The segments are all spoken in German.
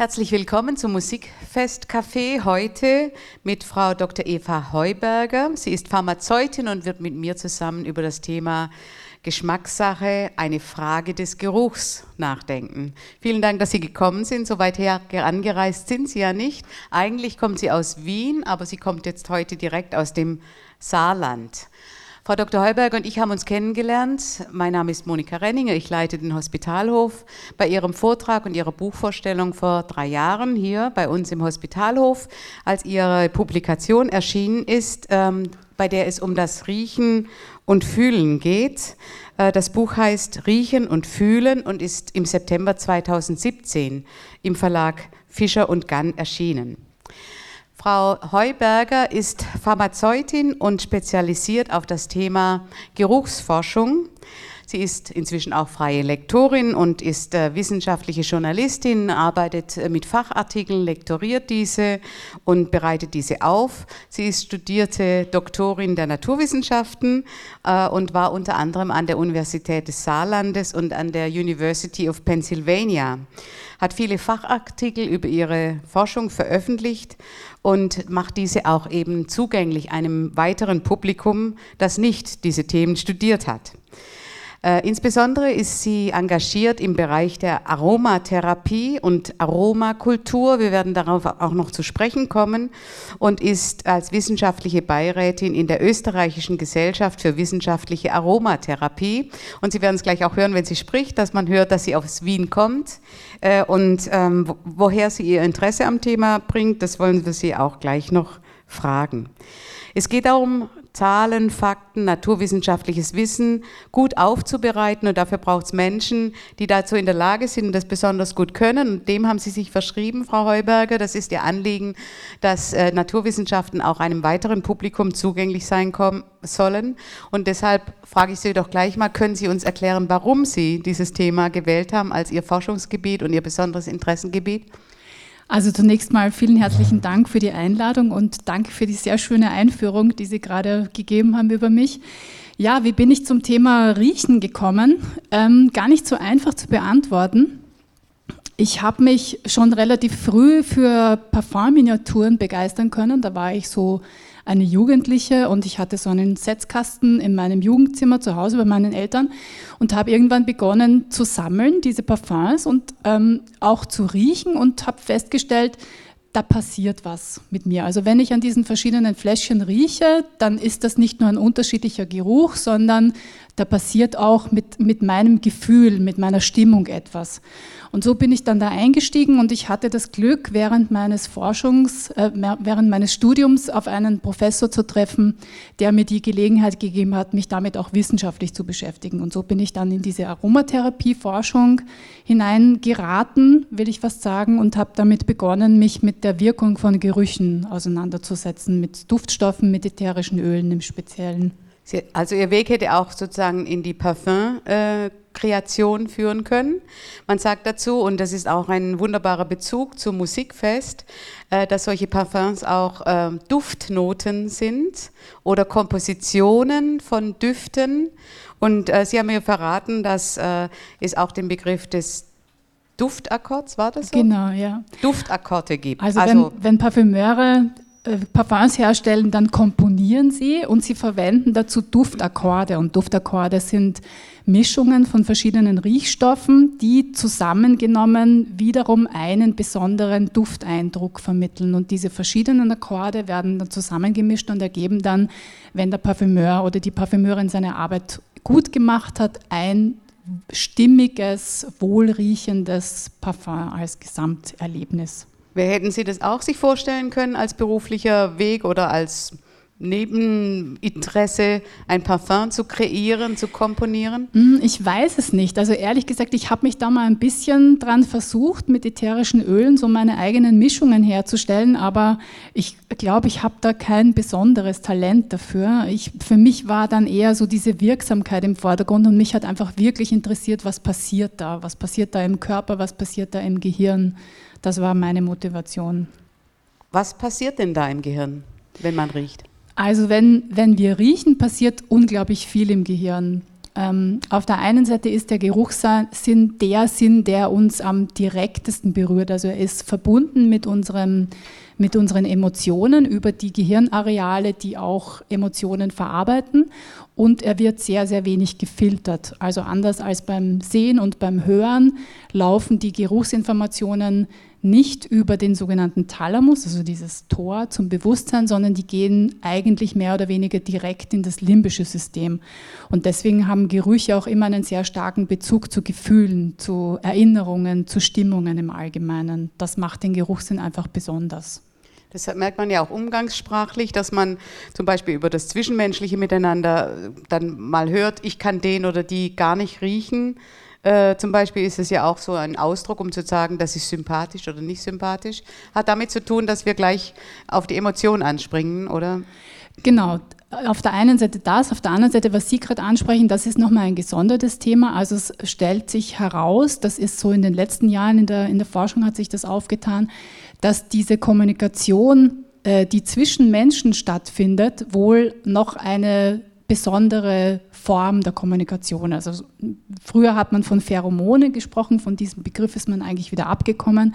Herzlich willkommen zum Musikfest Café heute mit Frau Dr. Eva Heuberger. Sie ist Pharmazeutin und wird mit mir zusammen über das Thema Geschmackssache, eine Frage des Geruchs nachdenken. Vielen Dank, dass Sie gekommen sind. So weit her angereist sind Sie ja nicht. Eigentlich kommt sie aus Wien, aber sie kommt jetzt heute direkt aus dem Saarland. Frau Dr. Heuberg und ich haben uns kennengelernt. Mein Name ist Monika Renninger, ich leite den Hospitalhof. Bei Ihrem Vortrag und Ihrer Buchvorstellung vor drei Jahren hier bei uns im Hospitalhof, als Ihre Publikation erschienen ist, ähm, bei der es um das Riechen und Fühlen geht. Äh, das Buch heißt Riechen und Fühlen und ist im September 2017 im Verlag Fischer und Gann erschienen. Frau Heuberger ist Pharmazeutin und spezialisiert auf das Thema Geruchsforschung. Sie ist inzwischen auch freie Lektorin und ist äh, wissenschaftliche Journalistin, arbeitet äh, mit Fachartikeln, lektoriert diese und bereitet diese auf. Sie ist studierte Doktorin der Naturwissenschaften äh, und war unter anderem an der Universität des Saarlandes und an der University of Pennsylvania hat viele Fachartikel über ihre Forschung veröffentlicht und macht diese auch eben zugänglich einem weiteren Publikum, das nicht diese Themen studiert hat. Äh, insbesondere ist sie engagiert im Bereich der Aromatherapie und Aromakultur. Wir werden darauf auch noch zu sprechen kommen und ist als wissenschaftliche Beirätin in der österreichischen Gesellschaft für wissenschaftliche Aromatherapie. Und Sie werden es gleich auch hören, wenn sie spricht, dass man hört, dass sie aus Wien kommt. Äh, und ähm, woher sie ihr Interesse am Thema bringt, das wollen wir sie auch gleich noch fragen. Es geht darum, Zahlen, Fakten, naturwissenschaftliches Wissen gut aufzubereiten und dafür braucht es Menschen, die dazu in der Lage sind und das besonders gut können. Und dem haben Sie sich verschrieben, Frau Heuberger. Das ist Ihr Anliegen, dass äh, Naturwissenschaften auch einem weiteren Publikum zugänglich sein sollen. Und deshalb frage ich Sie doch gleich mal, können Sie uns erklären, warum Sie dieses Thema gewählt haben als Ihr Forschungsgebiet und Ihr besonderes Interessengebiet? Also zunächst mal vielen herzlichen Dank für die Einladung und danke für die sehr schöne Einführung, die Sie gerade gegeben haben über mich. Ja, wie bin ich zum Thema Riechen gekommen? Ähm, gar nicht so einfach zu beantworten. Ich habe mich schon relativ früh für Parfumminiaturen begeistern können. Da war ich so eine Jugendliche und ich hatte so einen Setzkasten in meinem Jugendzimmer zu Hause bei meinen Eltern und habe irgendwann begonnen zu sammeln, diese Parfums und ähm, auch zu riechen und habe festgestellt, da passiert was mit mir. Also wenn ich an diesen verschiedenen Fläschchen rieche, dann ist das nicht nur ein unterschiedlicher Geruch, sondern da passiert auch mit, mit meinem Gefühl, mit meiner Stimmung etwas. Und so bin ich dann da eingestiegen und ich hatte das Glück, während meines Forschungs, äh, während meines Studiums auf einen Professor zu treffen, der mir die Gelegenheit gegeben hat, mich damit auch wissenschaftlich zu beschäftigen. Und so bin ich dann in diese Aromatherapie-Forschung hineingeraten, will ich fast sagen, und habe damit begonnen, mich mit der Wirkung von Gerüchen auseinanderzusetzen, mit Duftstoffen, mit ätherischen Ölen im Speziellen. Also Ihr Weg hätte auch sozusagen in die Parfum-Kreation führen können. Man sagt dazu, und das ist auch ein wunderbarer Bezug zum Musikfest, äh, dass solche Parfums auch ähm, Duftnoten sind oder Kompositionen von Düften. Und äh, Sie haben mir verraten, dass äh, es auch den Begriff des Duftakkords, war das so? Genau, ja. Duftakkorde gibt. Also, also wenn, wenn Parfümeure äh, Parfums herstellen, dann komponieren sie und sie verwenden dazu Duftakkorde. Und Duftakkorde sind Mischungen von verschiedenen Riechstoffen, die zusammengenommen wiederum einen besonderen Dufteindruck vermitteln. Und diese verschiedenen Akkorde werden dann zusammengemischt und ergeben dann, wenn der Parfümeur oder die Parfümeurin seine Arbeit gut gemacht hat, ein stimmiges, wohlriechendes Parfum als Gesamterlebnis. Wer hätten Sie das auch sich vorstellen können als beruflicher Weg oder als Nebeninteresse, ein Parfum zu kreieren, zu komponieren? Hm, ich weiß es nicht. Also ehrlich gesagt, ich habe mich da mal ein bisschen dran versucht, mit ätherischen Ölen so meine eigenen Mischungen herzustellen, aber ich glaube, ich habe da kein besonderes Talent dafür. Ich, für mich war dann eher so diese Wirksamkeit im Vordergrund und mich hat einfach wirklich interessiert, was passiert da, was passiert da im Körper, was passiert da im Gehirn. Das war meine Motivation. Was passiert denn da im Gehirn, wenn man riecht? Also wenn, wenn wir riechen, passiert unglaublich viel im Gehirn. Ähm, auf der einen Seite ist der Geruchssinn der Sinn, der uns am direktesten berührt. Also er ist verbunden mit, unserem, mit unseren Emotionen über die Gehirnareale, die auch Emotionen verarbeiten. Und er wird sehr, sehr wenig gefiltert. Also anders als beim Sehen und beim Hören laufen die Geruchsinformationen nicht über den sogenannten Thalamus, also dieses Tor zum Bewusstsein, sondern die gehen eigentlich mehr oder weniger direkt in das limbische System. Und deswegen haben Gerüche auch immer einen sehr starken Bezug zu Gefühlen, zu Erinnerungen, zu Stimmungen im Allgemeinen. Das macht den Geruchssinn einfach besonders. Das merkt man ja auch umgangssprachlich, dass man zum Beispiel über das zwischenmenschliche Miteinander dann mal hört, ich kann den oder die gar nicht riechen äh, zum Beispiel ist es ja auch so ein Ausdruck, um zu sagen, das ist sympathisch oder nicht sympathisch. Hat damit zu tun, dass wir gleich auf die Emotion anspringen, oder? Genau. Auf der einen Seite das, auf der anderen Seite, was Sie gerade ansprechen, das ist nochmal ein gesondertes Thema. Also es stellt sich heraus, das ist so in den letzten Jahren in der, in der Forschung hat sich das aufgetan, dass diese Kommunikation, äh, die zwischen Menschen stattfindet, wohl noch eine besondere Form der Kommunikation. Also früher hat man von Pheromone gesprochen, von diesem Begriff ist man eigentlich wieder abgekommen.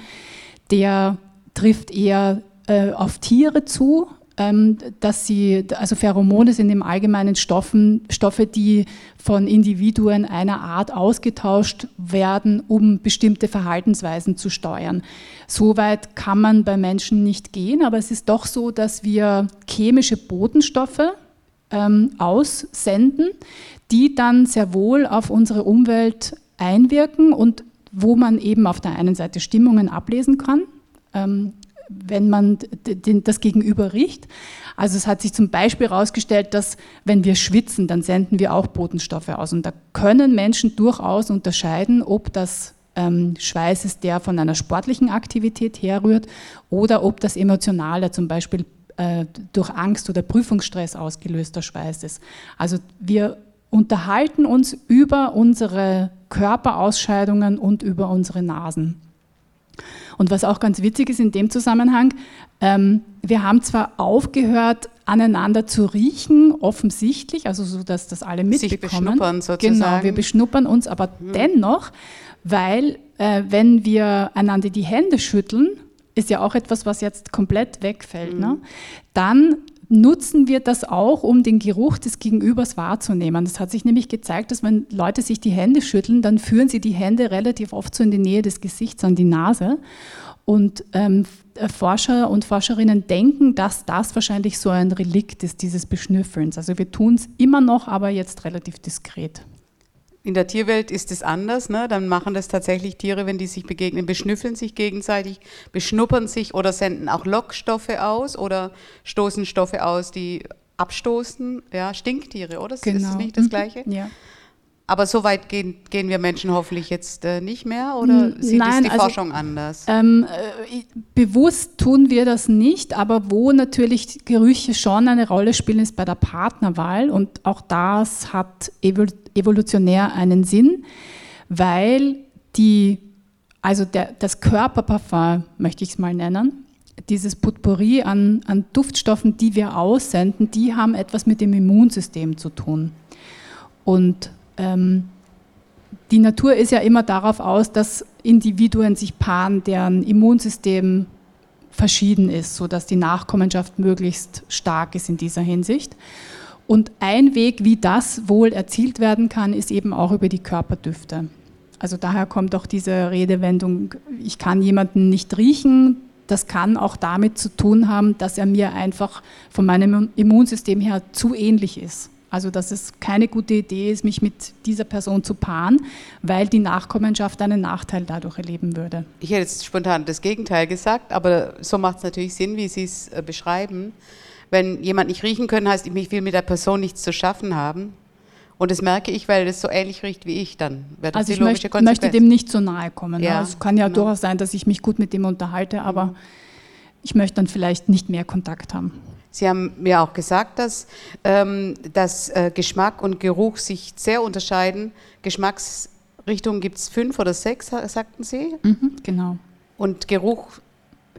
Der trifft eher äh, auf Tiere zu, ähm, dass sie, also Pheromone sind im Allgemeinen Stoffen, Stoffe, die von Individuen einer Art ausgetauscht werden, um bestimmte Verhaltensweisen zu steuern. Soweit kann man bei Menschen nicht gehen, aber es ist doch so, dass wir chemische Botenstoffe, ähm, aussenden, die dann sehr wohl auf unsere Umwelt einwirken und wo man eben auf der einen Seite Stimmungen ablesen kann, ähm, wenn man das Gegenüber riecht. Also es hat sich zum Beispiel herausgestellt, dass wenn wir schwitzen, dann senden wir auch Botenstoffe aus. Und da können Menschen durchaus unterscheiden, ob das ähm, Schweiß ist, der von einer sportlichen Aktivität herrührt oder ob das emotionale, zum Beispiel äh, durch Angst oder Prüfungsstress ausgelöster Schweiß ist. Also wir unterhalten uns über unsere Körperausscheidungen und über unsere Nasen. Und was auch ganz witzig ist in dem Zusammenhang, ähm, wir haben zwar aufgehört, aneinander zu riechen, offensichtlich, also so, dass das alle mitbekommen. Sich beschnuppern sozusagen. Genau, wir beschnuppern uns, aber mhm. dennoch, weil äh, wenn wir einander die Hände schütteln, ist ja auch etwas, was jetzt komplett wegfällt, ne? mhm. ne? dann nutzen wir das auch, um den Geruch des Gegenübers wahrzunehmen. Das hat sich nämlich gezeigt, dass wenn Leute sich die Hände schütteln, dann führen sie die Hände relativ oft so in die Nähe des Gesichts, an die Nase. Und ähm, Forscher und Forscherinnen denken, dass das wahrscheinlich so ein Relikt ist, dieses Beschnüffelns. Also wir tun es immer noch, aber jetzt relativ diskret. In der Tierwelt ist es anders. Ne? Dann machen das tatsächlich Tiere, wenn die sich begegnen, beschnüffeln sich gegenseitig, beschnuppern sich oder senden auch Lockstoffe aus oder stoßen Stoffe aus, die abstoßen. Ja, Stinktiere, oder? Genau. Ist das nicht das mhm. Gleiche? Ja. Aber so weit gehen, gehen wir Menschen hoffentlich jetzt äh, nicht mehr oder sieht Nein, es die also, Forschung anders? Ähm, äh, bewusst tun wir das nicht, aber wo natürlich Gerüche schon eine Rolle spielen, ist bei der Partnerwahl und auch das hat evolutionär einen Sinn, weil die, also der, das Körperparfum, möchte ich es mal nennen, dieses Potpourri an, an Duftstoffen, die wir aussenden, die haben etwas mit dem Immunsystem zu tun. Und ähm, die Natur ist ja immer darauf aus, dass Individuen sich paaren, deren Immunsystem verschieden ist, sodass die Nachkommenschaft möglichst stark ist in dieser Hinsicht. Und ein Weg, wie das wohl erzielt werden kann, ist eben auch über die Körperdüfte. Also daher kommt auch diese Redewendung, ich kann jemanden nicht riechen. Das kann auch damit zu tun haben, dass er mir einfach von meinem Immunsystem her zu ähnlich ist. Also dass es keine gute Idee ist, mich mit dieser Person zu paaren, weil die Nachkommenschaft einen Nachteil dadurch erleben würde. Ich hätte jetzt spontan das Gegenteil gesagt, aber so macht es natürlich Sinn, wie Sie es äh, beschreiben. Wenn jemand nicht riechen können, heißt, ich will mit der Person nichts zu schaffen haben. Und das merke ich, weil das so ähnlich riecht wie ich, dann wäre das also die logische ich möchte, möchte dem nicht so nahe kommen. Ne? Ja, Es kann ja genau. durchaus sein, dass ich mich gut mit dem unterhalte, aber mhm. ich möchte dann vielleicht nicht mehr Kontakt haben. Sie haben mir auch gesagt, dass, ähm, dass äh, Geschmack und Geruch sich sehr unterscheiden. Geschmacksrichtungen gibt es fünf oder sechs, sagten Sie? Mhm, genau. Und Geruch,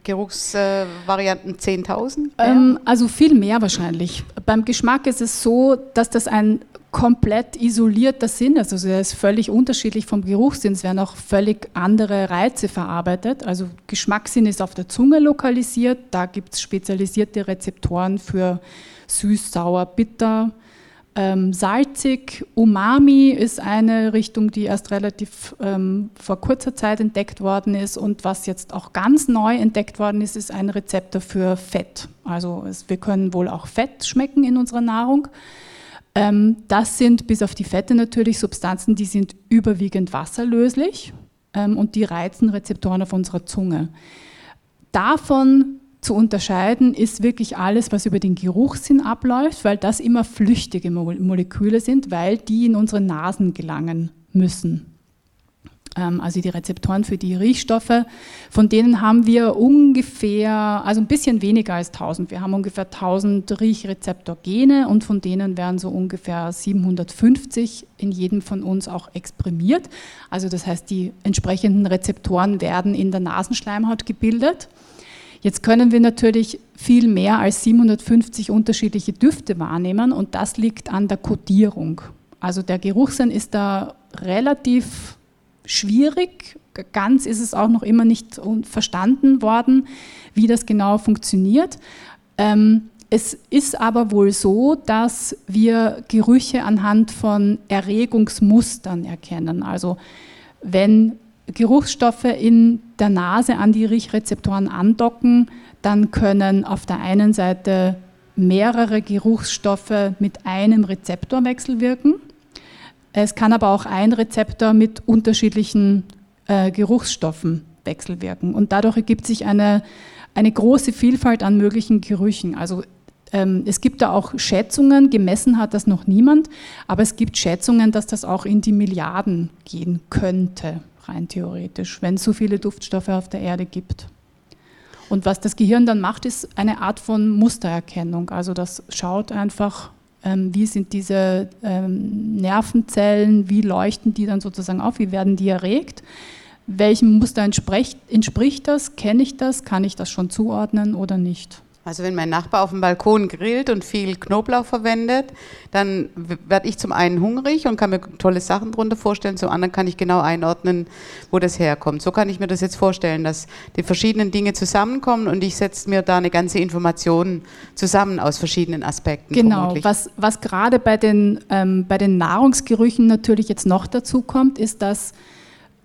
Geruchsvarianten äh, 10.000? Ähm, also viel mehr wahrscheinlich. Beim Geschmack ist es so, dass das ein komplett isolierter Sinn. Also er ist völlig unterschiedlich vom Geruchssinn. Es werden auch völlig andere Reize verarbeitet. Also Geschmackssinn ist auf der Zunge lokalisiert. Da gibt es spezialisierte Rezeptoren für süß, sauer, bitter, ähm, salzig. Umami ist eine Richtung, die erst relativ ähm, vor kurzer Zeit entdeckt worden ist. Und was jetzt auch ganz neu entdeckt worden ist, ist ein Rezeptor für Fett. Also es, wir können wohl auch Fett schmecken in unserer Nahrung. Ähm, das sind bis auf die Fette natürlich Substanzen, die sind überwiegend wasserlöslich ähm, und die reizen Rezeptoren auf unserer Zunge. Davon zu unterscheiden ist wirklich alles, was über den Geruchssinn abläuft, weil das immer flüchtige Moleküle sind, weil die in unsere Nasen gelangen müssen. Ähm, also die Rezeptoren für die Riechstoffe, von denen haben wir ungefähr, also ein bisschen weniger als 1000. Wir haben ungefähr 1000 Riechrezeptorgene und von denen werden so ungefähr 750 in jedem von uns auch exprimiert. Also das heißt, die entsprechenden Rezeptoren werden in der Nasenschleimhaut gebildet. Jetzt können wir natürlich viel mehr als 750 unterschiedliche Düfte wahrnehmen und das liegt an der Kodierung. Also der Geruchssinn ist da relativ schwierig. Ganz ist es auch noch immer nicht verstanden worden, wie das genau funktioniert. Ähm, es ist aber wohl so, dass wir Gerüche anhand von Erregungsmustern erkennen. Also wenn Geruchsstoffe in der Nase an die Riechrezeptoren andocken, dann können auf der einen Seite mehrere Geruchsstoffe mit einem Rezeptor wechselwirken. Es kann aber auch ein Rezeptor mit unterschiedlichen äh, Geruchsstoffen wechselwirken. Und dadurch ergibt sich eine, eine große Vielfalt an möglichen Gerüchen. Also ähm, es gibt da auch Schätzungen, gemessen hat das noch niemand, aber es gibt Schätzungen, dass das auch in die Milliarden gehen könnte, rein theoretisch, wenn es so viele Duftstoffe auf der Erde gibt. Und was das Gehirn dann macht, ist eine Art von Mustererkennung. Also das schaut einfach, wie sind diese ähm, Nervenzellen, wie leuchten die dann sozusagen auf, wie werden die erregt, welchem Muster entspricht, entspricht das, kenne ich das, kann ich das schon zuordnen oder nicht. Also wenn mein Nachbar auf dem Balkon grillt und viel Knoblauch verwendet, dann werde ich zum einen hungrig und kann mir tolle Sachen darunter vorstellen, zum anderen kann ich genau einordnen, wo das herkommt. So kann ich mir das jetzt vorstellen, dass die verschiedenen Dinge zusammenkommen und ich setze mir da eine ganze Information zusammen aus verschiedenen Aspekten. Genau, was, was gerade bei den, ähm, bei den Nahrungsgerüchen natürlich jetzt noch dazu kommt, ist, dass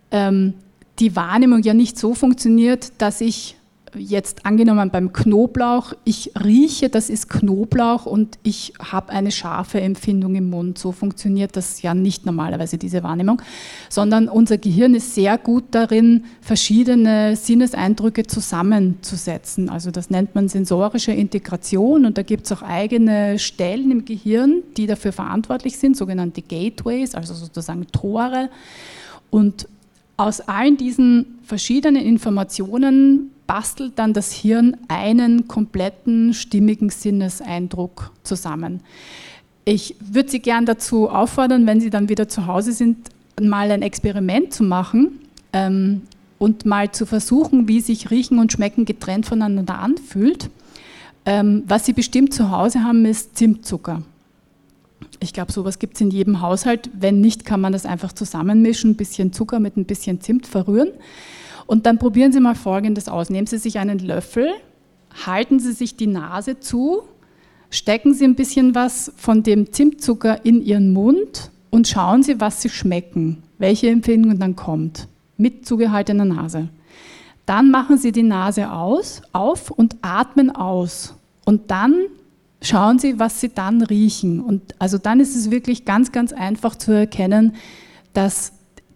ähm, die Wahrnehmung ja nicht so funktioniert, dass ich jetzt angenommen beim Knoblauch, ich rieche, das ist Knoblauch und ich habe eine scharfe Empfindung im Mund. So funktioniert das ja nicht normalerweise, diese Wahrnehmung, sondern unser Gehirn ist sehr gut darin, verschiedene Sinneseindrücke zusammenzusetzen. Also das nennt man sensorische Integration und da gibt es auch eigene Stellen im Gehirn, die dafür verantwortlich sind, sogenannte Gateways, also sozusagen Tore. Und aus allen diesen verschiedenen Informationen bastelt dann das Hirn einen kompletten stimmigen Sinneseindruck zusammen. Ich würde Sie gern dazu auffordern, wenn Sie dann wieder zu Hause sind, mal ein Experiment zu machen ähm, und mal zu versuchen, wie sich Riechen und Schmecken getrennt voneinander anfühlt. Ähm, was Sie bestimmt zu Hause haben, ist Zimtzucker. Ich glaube, sowas gibt es in jedem Haushalt. Wenn nicht, kann man das einfach zusammenmischen, ein bisschen Zucker mit ein bisschen Zimt verrühren. Und dann probieren Sie mal Folgendes aus. Nehmen Sie sich einen Löffel, halten Sie sich die Nase zu, stecken Sie ein bisschen was von dem Zimtzucker in Ihren Mund und schauen Sie, was Sie schmecken, welche Empfindung dann kommt, mit zugehaltener Nase. Dann machen Sie die Nase aus, auf und atmen aus. Und dann schauen Sie, was Sie dann riechen. Und also dann ist es wirklich ganz, ganz einfach zu erkennen, dass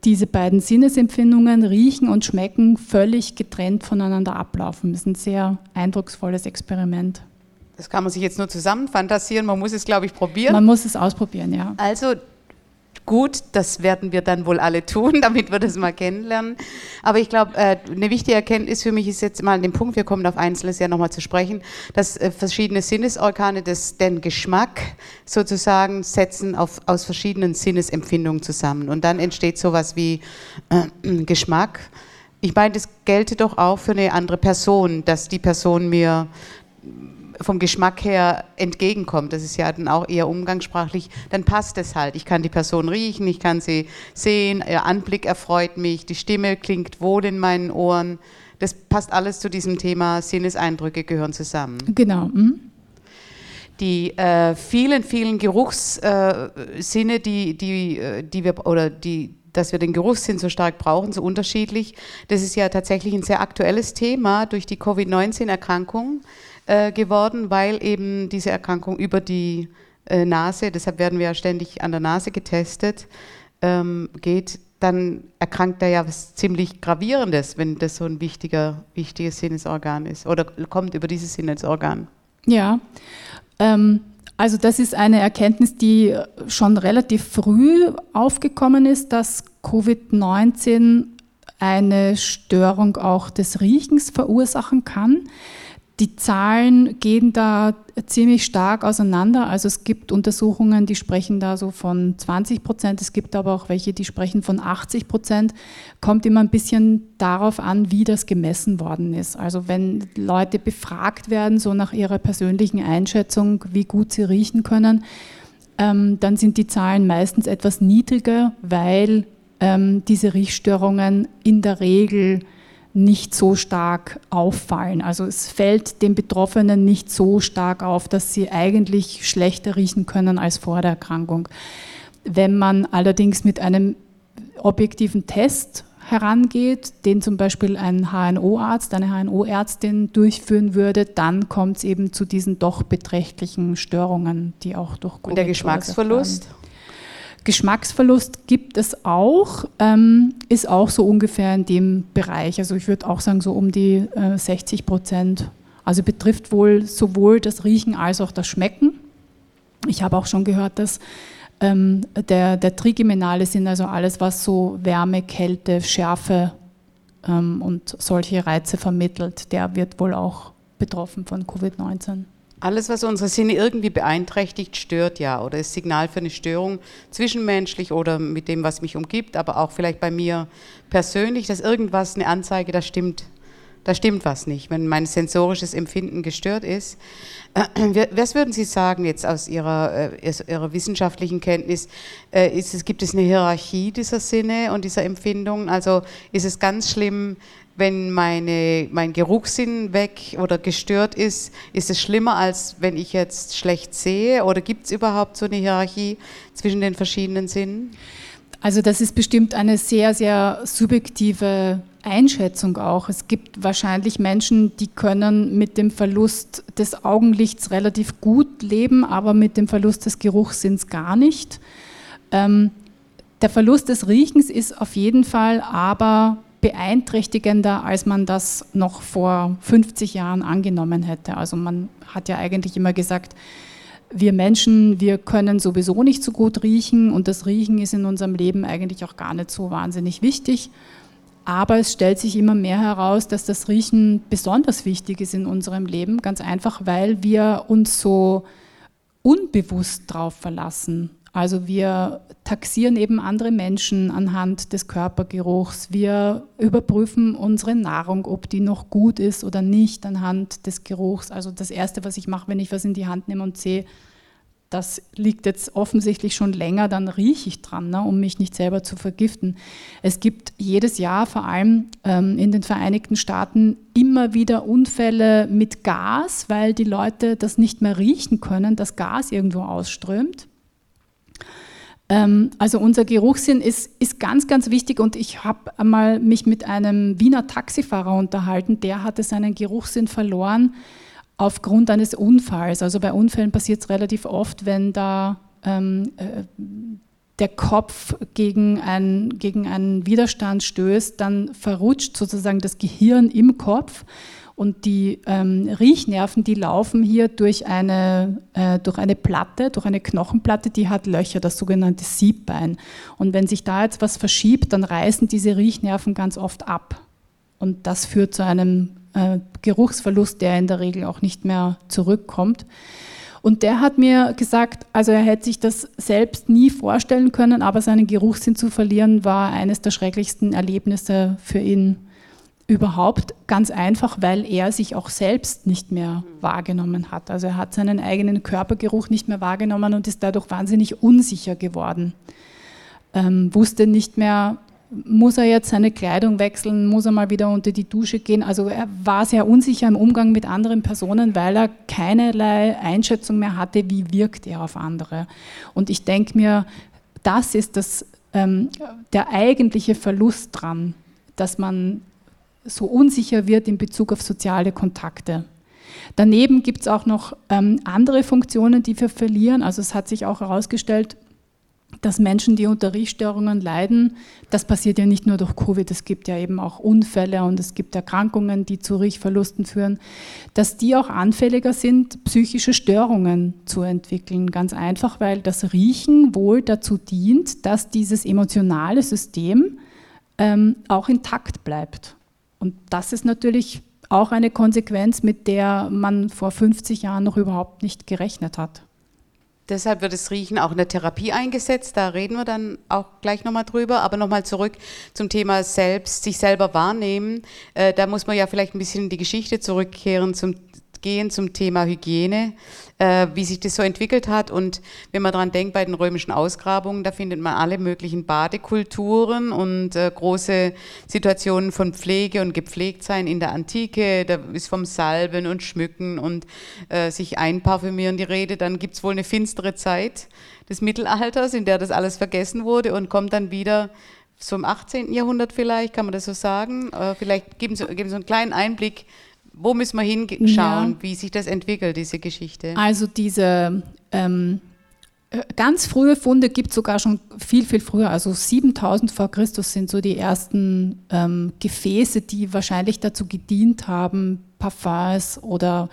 diese beiden Sinnesempfindungen, Riechen und Schmecken, völlig getrennt voneinander ablaufen. Das ist ein sehr eindrucksvolles Experiment. Das kann man sich jetzt nur zusammen fantasieren, man muss es, glaube ich, probieren. Man muss es ausprobieren, ja. Also gut, das werden wir dann wohl alle tun, damit wir das mal kennenlernen. Aber ich glaube, äh, eine wichtige Erkenntnis für mich ist jetzt mal an dem Punkt, wir kommen auf Einzelnes ja nochmal zu sprechen, dass äh, verschiedene Sinnesorgane das, den Geschmack sozusagen setzen auf, aus verschiedenen Sinnesempfindungen zusammen. Und dann entsteht sowas wie äh, Geschmack. Ich meine, das gelte doch auch für eine andere Person, dass die Person mir vom Geschmack her entgegenkommt, das ist ja dann auch eher umgangssprachlich, dann passt es halt. Ich kann die Person riechen, ich kann sie sehen, ihr Anblick erfreut mich, die Stimme klingt wohl in meinen Ohren. Das passt alles zu diesem Thema, Sinneseindrücke gehören zusammen. Genau. Mhm. Die äh, vielen, vielen Geruchssinne, äh, die, die, äh, die wir, oder die, dass wir den Geruchssinn so stark brauchen, so unterschiedlich. Das ist ja tatsächlich ein sehr aktuelles Thema durch die Covid-19-Erkrankung äh, geworden, weil eben diese Erkrankung über die äh, Nase, deshalb werden wir ja ständig an der Nase getestet, ähm, geht, dann erkrankt er ja was ziemlich Gravierendes, wenn das so ein wichtiger, wichtiges Sinnesorgan ist oder kommt über dieses Sinnesorgan. Ja, ähm, also das ist eine Erkenntnis, die schon relativ früh aufgekommen ist, dass Covid-19 eine Störung auch des Riechens verursachen kann. Die Zahlen gehen da ziemlich stark auseinander. Also es gibt Untersuchungen, die sprechen da so von 20 Prozent. Es gibt aber auch welche, die sprechen von 80 Prozent. Kommt immer ein bisschen darauf an, wie das gemessen worden ist. Also wenn Leute befragt werden, so nach ihrer persönlichen Einschätzung, wie gut sie riechen können, ähm, dann sind die Zahlen meistens etwas niedriger, weil ähm, diese Riechstörungen in der Regel nicht so stark auffallen. Also es fällt den Betroffenen nicht so stark auf, dass sie eigentlich schlechter riechen können als vor der Erkrankung. Wenn man allerdings mit einem objektiven Test herangeht, den zum Beispiel ein HNO-Arzt, eine HNO-Ärztin durchführen würde, dann kommt es eben zu diesen doch beträchtlichen Störungen, die auch durch Covid Und der Geschmacksverlust? Geschmacksverlust gibt es auch, ähm, ist auch so ungefähr in dem Bereich. Also ich würde auch sagen, so um die äh, 60 Prozent. Also betrifft wohl sowohl das Riechen als auch das Schmecken. Ich habe auch schon gehört, dass ähm, der, der trigeminale Sinn, also alles, was so Wärme, Kälte, Schärfe ähm, und solche Reize vermittelt, der wird wohl auch betroffen von Covid-19. Alles, was unsere Sinne irgendwie beeinträchtigt, stört ja oder ist Signal für eine Störung zwischenmenschlich oder mit dem, was mich umgibt, aber auch vielleicht bei mir persönlich, dass irgendwas eine Anzeige, da stimmt, da stimmt was nicht, wenn mein sensorisches Empfinden gestört ist. Was würden Sie sagen jetzt aus Ihrer, äh, aus Ihrer wissenschaftlichen Kenntnis? Äh, ist es, gibt es eine Hierarchie dieser Sinne und dieser Empfindungen? Also ist es ganz schlimm, wenn meine, mein Geruchssinn weg oder gestört ist, ist es schlimmer, als wenn ich jetzt schlecht sehe? Oder gibt es überhaupt so eine Hierarchie zwischen den verschiedenen Sinnen? Also das ist bestimmt eine sehr, sehr subjektive Einschätzung auch. Es gibt wahrscheinlich Menschen, die können mit dem Verlust des Augenlichts relativ gut leben, aber mit dem Verlust des Geruchssinns gar nicht. Ähm, der Verlust des Riechens ist auf jeden Fall aber beeinträchtigender, als man das noch vor 50 Jahren angenommen hätte. Also man hat ja eigentlich immer gesagt, wir Menschen, wir können sowieso nicht so gut riechen und das Riechen ist in unserem Leben eigentlich auch gar nicht so wahnsinnig wichtig. Aber es stellt sich immer mehr heraus, dass das Riechen besonders wichtig ist in unserem Leben, ganz einfach, weil wir uns so unbewusst darauf verlassen. Also wir taxieren eben andere Menschen anhand des Körpergeruchs. Wir überprüfen unsere Nahrung, ob die noch gut ist oder nicht anhand des Geruchs. Also das Erste, was ich mache, wenn ich was in die Hand nehme und sehe, das liegt jetzt offensichtlich schon länger, dann rieche ich dran, ne, um mich nicht selber zu vergiften. Es gibt jedes Jahr, vor allem ähm, in den Vereinigten Staaten, immer wieder Unfälle mit Gas, weil die Leute das nicht mehr riechen können, dass Gas irgendwo ausströmt. Ähm, also unser Geruchssinn ist, ist ganz, ganz wichtig und ich habe einmal mich mit einem Wiener Taxifahrer unterhalten, der hatte seinen Geruchssinn verloren aufgrund eines Unfalls. Also bei Unfällen passiert es relativ oft, wenn da ähm, äh, der Kopf gegen, ein, gegen einen Widerstand stößt, dann verrutscht sozusagen das Gehirn im Kopf und die ähm, Riechnerven, die laufen hier durch eine, äh, durch eine Platte, durch eine Knochenplatte, die hat Löcher, das sogenannte Siebbein. Und wenn sich da jetzt was verschiebt, dann reißen diese Riechnerven ganz oft ab. Und das führt zu einem äh, Geruchsverlust, der in der Regel auch nicht mehr zurückkommt. Und der hat mir gesagt, also er hätte sich das selbst nie vorstellen können, aber seinen Geruchssinn zu verlieren war eines der schrecklichsten Erlebnisse für ihn überhaupt ganz einfach, weil er sich auch selbst nicht mehr wahrgenommen hat. Also er hat seinen eigenen Körpergeruch nicht mehr wahrgenommen und ist dadurch wahnsinnig unsicher geworden. Ähm, wusste nicht mehr, muss er jetzt seine Kleidung wechseln, muss er mal wieder unter die Dusche gehen. Also er war sehr unsicher im Umgang mit anderen Personen, weil er keinerlei Einschätzung mehr hatte, wie wirkt er auf andere. Und ich denke mir, das ist das, ähm, der eigentliche Verlust dran, dass man so unsicher wird in Bezug auf soziale Kontakte. Daneben gibt es auch noch ähm, andere Funktionen, die wir verlieren. Also es hat sich auch herausgestellt, dass Menschen, die unter Riechstörungen leiden, das passiert ja nicht nur durch Covid, es gibt ja eben auch Unfälle und es gibt Erkrankungen, die zu Riechverlusten führen, dass die auch anfälliger sind, psychische Störungen zu entwickeln. Ganz einfach, weil das Riechen wohl dazu dient, dass dieses emotionale System ähm, auch intakt bleibt. Und das ist natürlich auch eine Konsequenz, mit der man vor 50 Jahren noch überhaupt nicht gerechnet hat. Deshalb wird das Riechen auch in der Therapie eingesetzt. Da reden wir dann auch gleich nochmal drüber. Aber nochmal zurück zum Thema selbst, sich selber wahrnehmen. Äh, da muss man ja vielleicht ein bisschen in die Geschichte zurückkehren zum gehen zum Thema Hygiene, äh, wie sich das so entwickelt hat. Und wenn man daran denkt, bei den römischen Ausgrabungen, da findet man alle möglichen Badekulturen und äh, große Situationen von Pflege und Gepflegtsein in der Antike. Da ist vom Salben und Schmücken und äh, sich einparfümieren die Rede. Dann gibt es wohl eine finstere Zeit des Mittelalters, in der das alles vergessen wurde und kommt dann wieder so im 18. Jahrhundert vielleicht, kann man das so sagen. Äh, vielleicht geben Sie, geben Sie einen kleinen Einblick, wo müssen wir hinschauen, ja. wie sich das entwickelt, diese Geschichte? Also diese ähm, äh, ganz frühe Funde gibt es sogar schon viel, viel früher. Also 7000 vor Christus sind so die ersten ähm, Gefäße, die wahrscheinlich dazu gedient haben, Parfums oder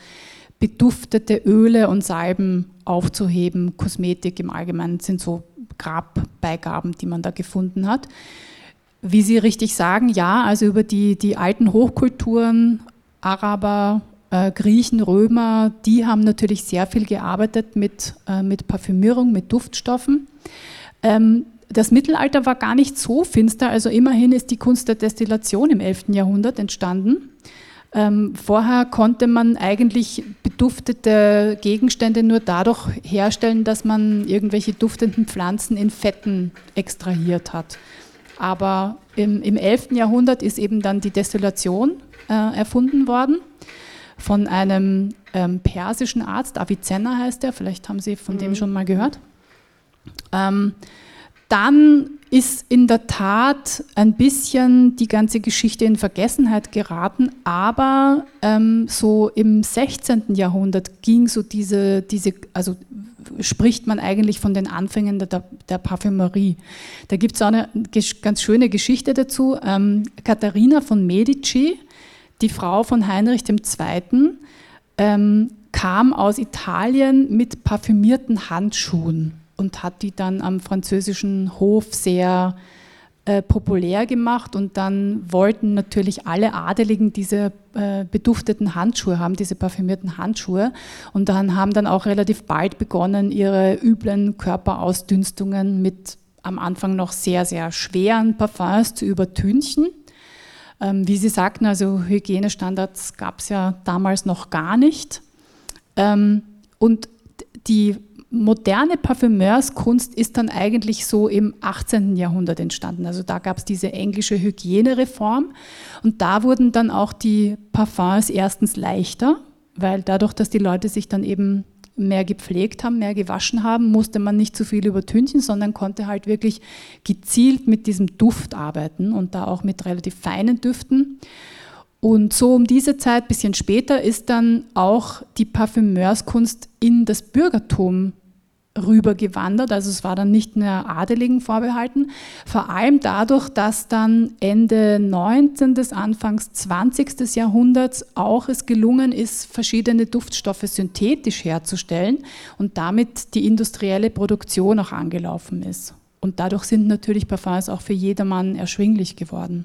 beduftete Öle und Salben aufzuheben. Kosmetik im Allgemeinen sind so Grabbeigaben, die man da gefunden hat. Wie Sie richtig sagen, ja, also über die, die alten Hochkulturen Araber, äh, Griechen, Römer, die haben natürlich sehr viel gearbeitet mit, äh, mit Parfümierung, mit Duftstoffen. Ähm, das Mittelalter war gar nicht so finster, also immerhin ist die Kunst der Destillation im 11. Jahrhundert entstanden. Ähm, vorher konnte man eigentlich beduftete Gegenstände nur dadurch herstellen, dass man irgendwelche duftenden Pflanzen in Fetten extrahiert hat. Aber im, im 11. Jahrhundert ist eben dann die Destillation äh, erfunden worden von einem ähm, persischen Arzt, Avicenna heißt er, vielleicht haben Sie von mhm. dem schon mal gehört. Ähm, dann ist in der Tat ein bisschen die ganze Geschichte in Vergessenheit geraten, aber ähm, so im 16. Jahrhundert ging so diese, diese, also spricht man eigentlich von den Anfängen der, der Parfümerie. Da gibt es auch eine ganz schöne Geschichte dazu. Ähm, Katharina von Medici, die Frau von Heinrich II., ähm, kam aus Italien mit parfümierten Handschuhen und hat die dann am französischen Hof sehr äh, populär gemacht und dann wollten natürlich alle Adeligen diese äh, bedufteten Handschuhe haben, diese parfümierten Handschuhe und dann haben dann auch relativ bald begonnen, ihre üblen Körperausdünstungen mit am Anfang noch sehr, sehr schweren Parfums zu übertünchen ähm, wie Sie sagten, also Hygienestandards gab es ja damals noch gar nicht. Ähm, und die moderne Parfümeurskunst ist dann eigentlich so im 18. Jahrhundert entstanden. Also da gab es diese englische Hygienereform und da wurden dann auch die Parfums erstens leichter, weil dadurch, dass die Leute sich dann eben mehr gepflegt haben, mehr gewaschen haben, musste man nicht zu viel übertünchen, sondern konnte halt wirklich gezielt mit diesem Duft arbeiten und da auch mit relativ feinen Düften. Und so um diese Zeit, bisschen später, ist dann auch die Parfümeurskunst in das Bürgertum rübergewandert. Also es war dann nicht mehr Adeligen vorbehalten. Vor allem dadurch, dass dann Ende 19. des Anfangs 20. Jahrhunderts auch es gelungen ist, verschiedene Duftstoffe synthetisch herzustellen und damit die industrielle Produktion auch angelaufen ist. Und dadurch sind natürlich Parfums auch für jedermann erschwinglich geworden.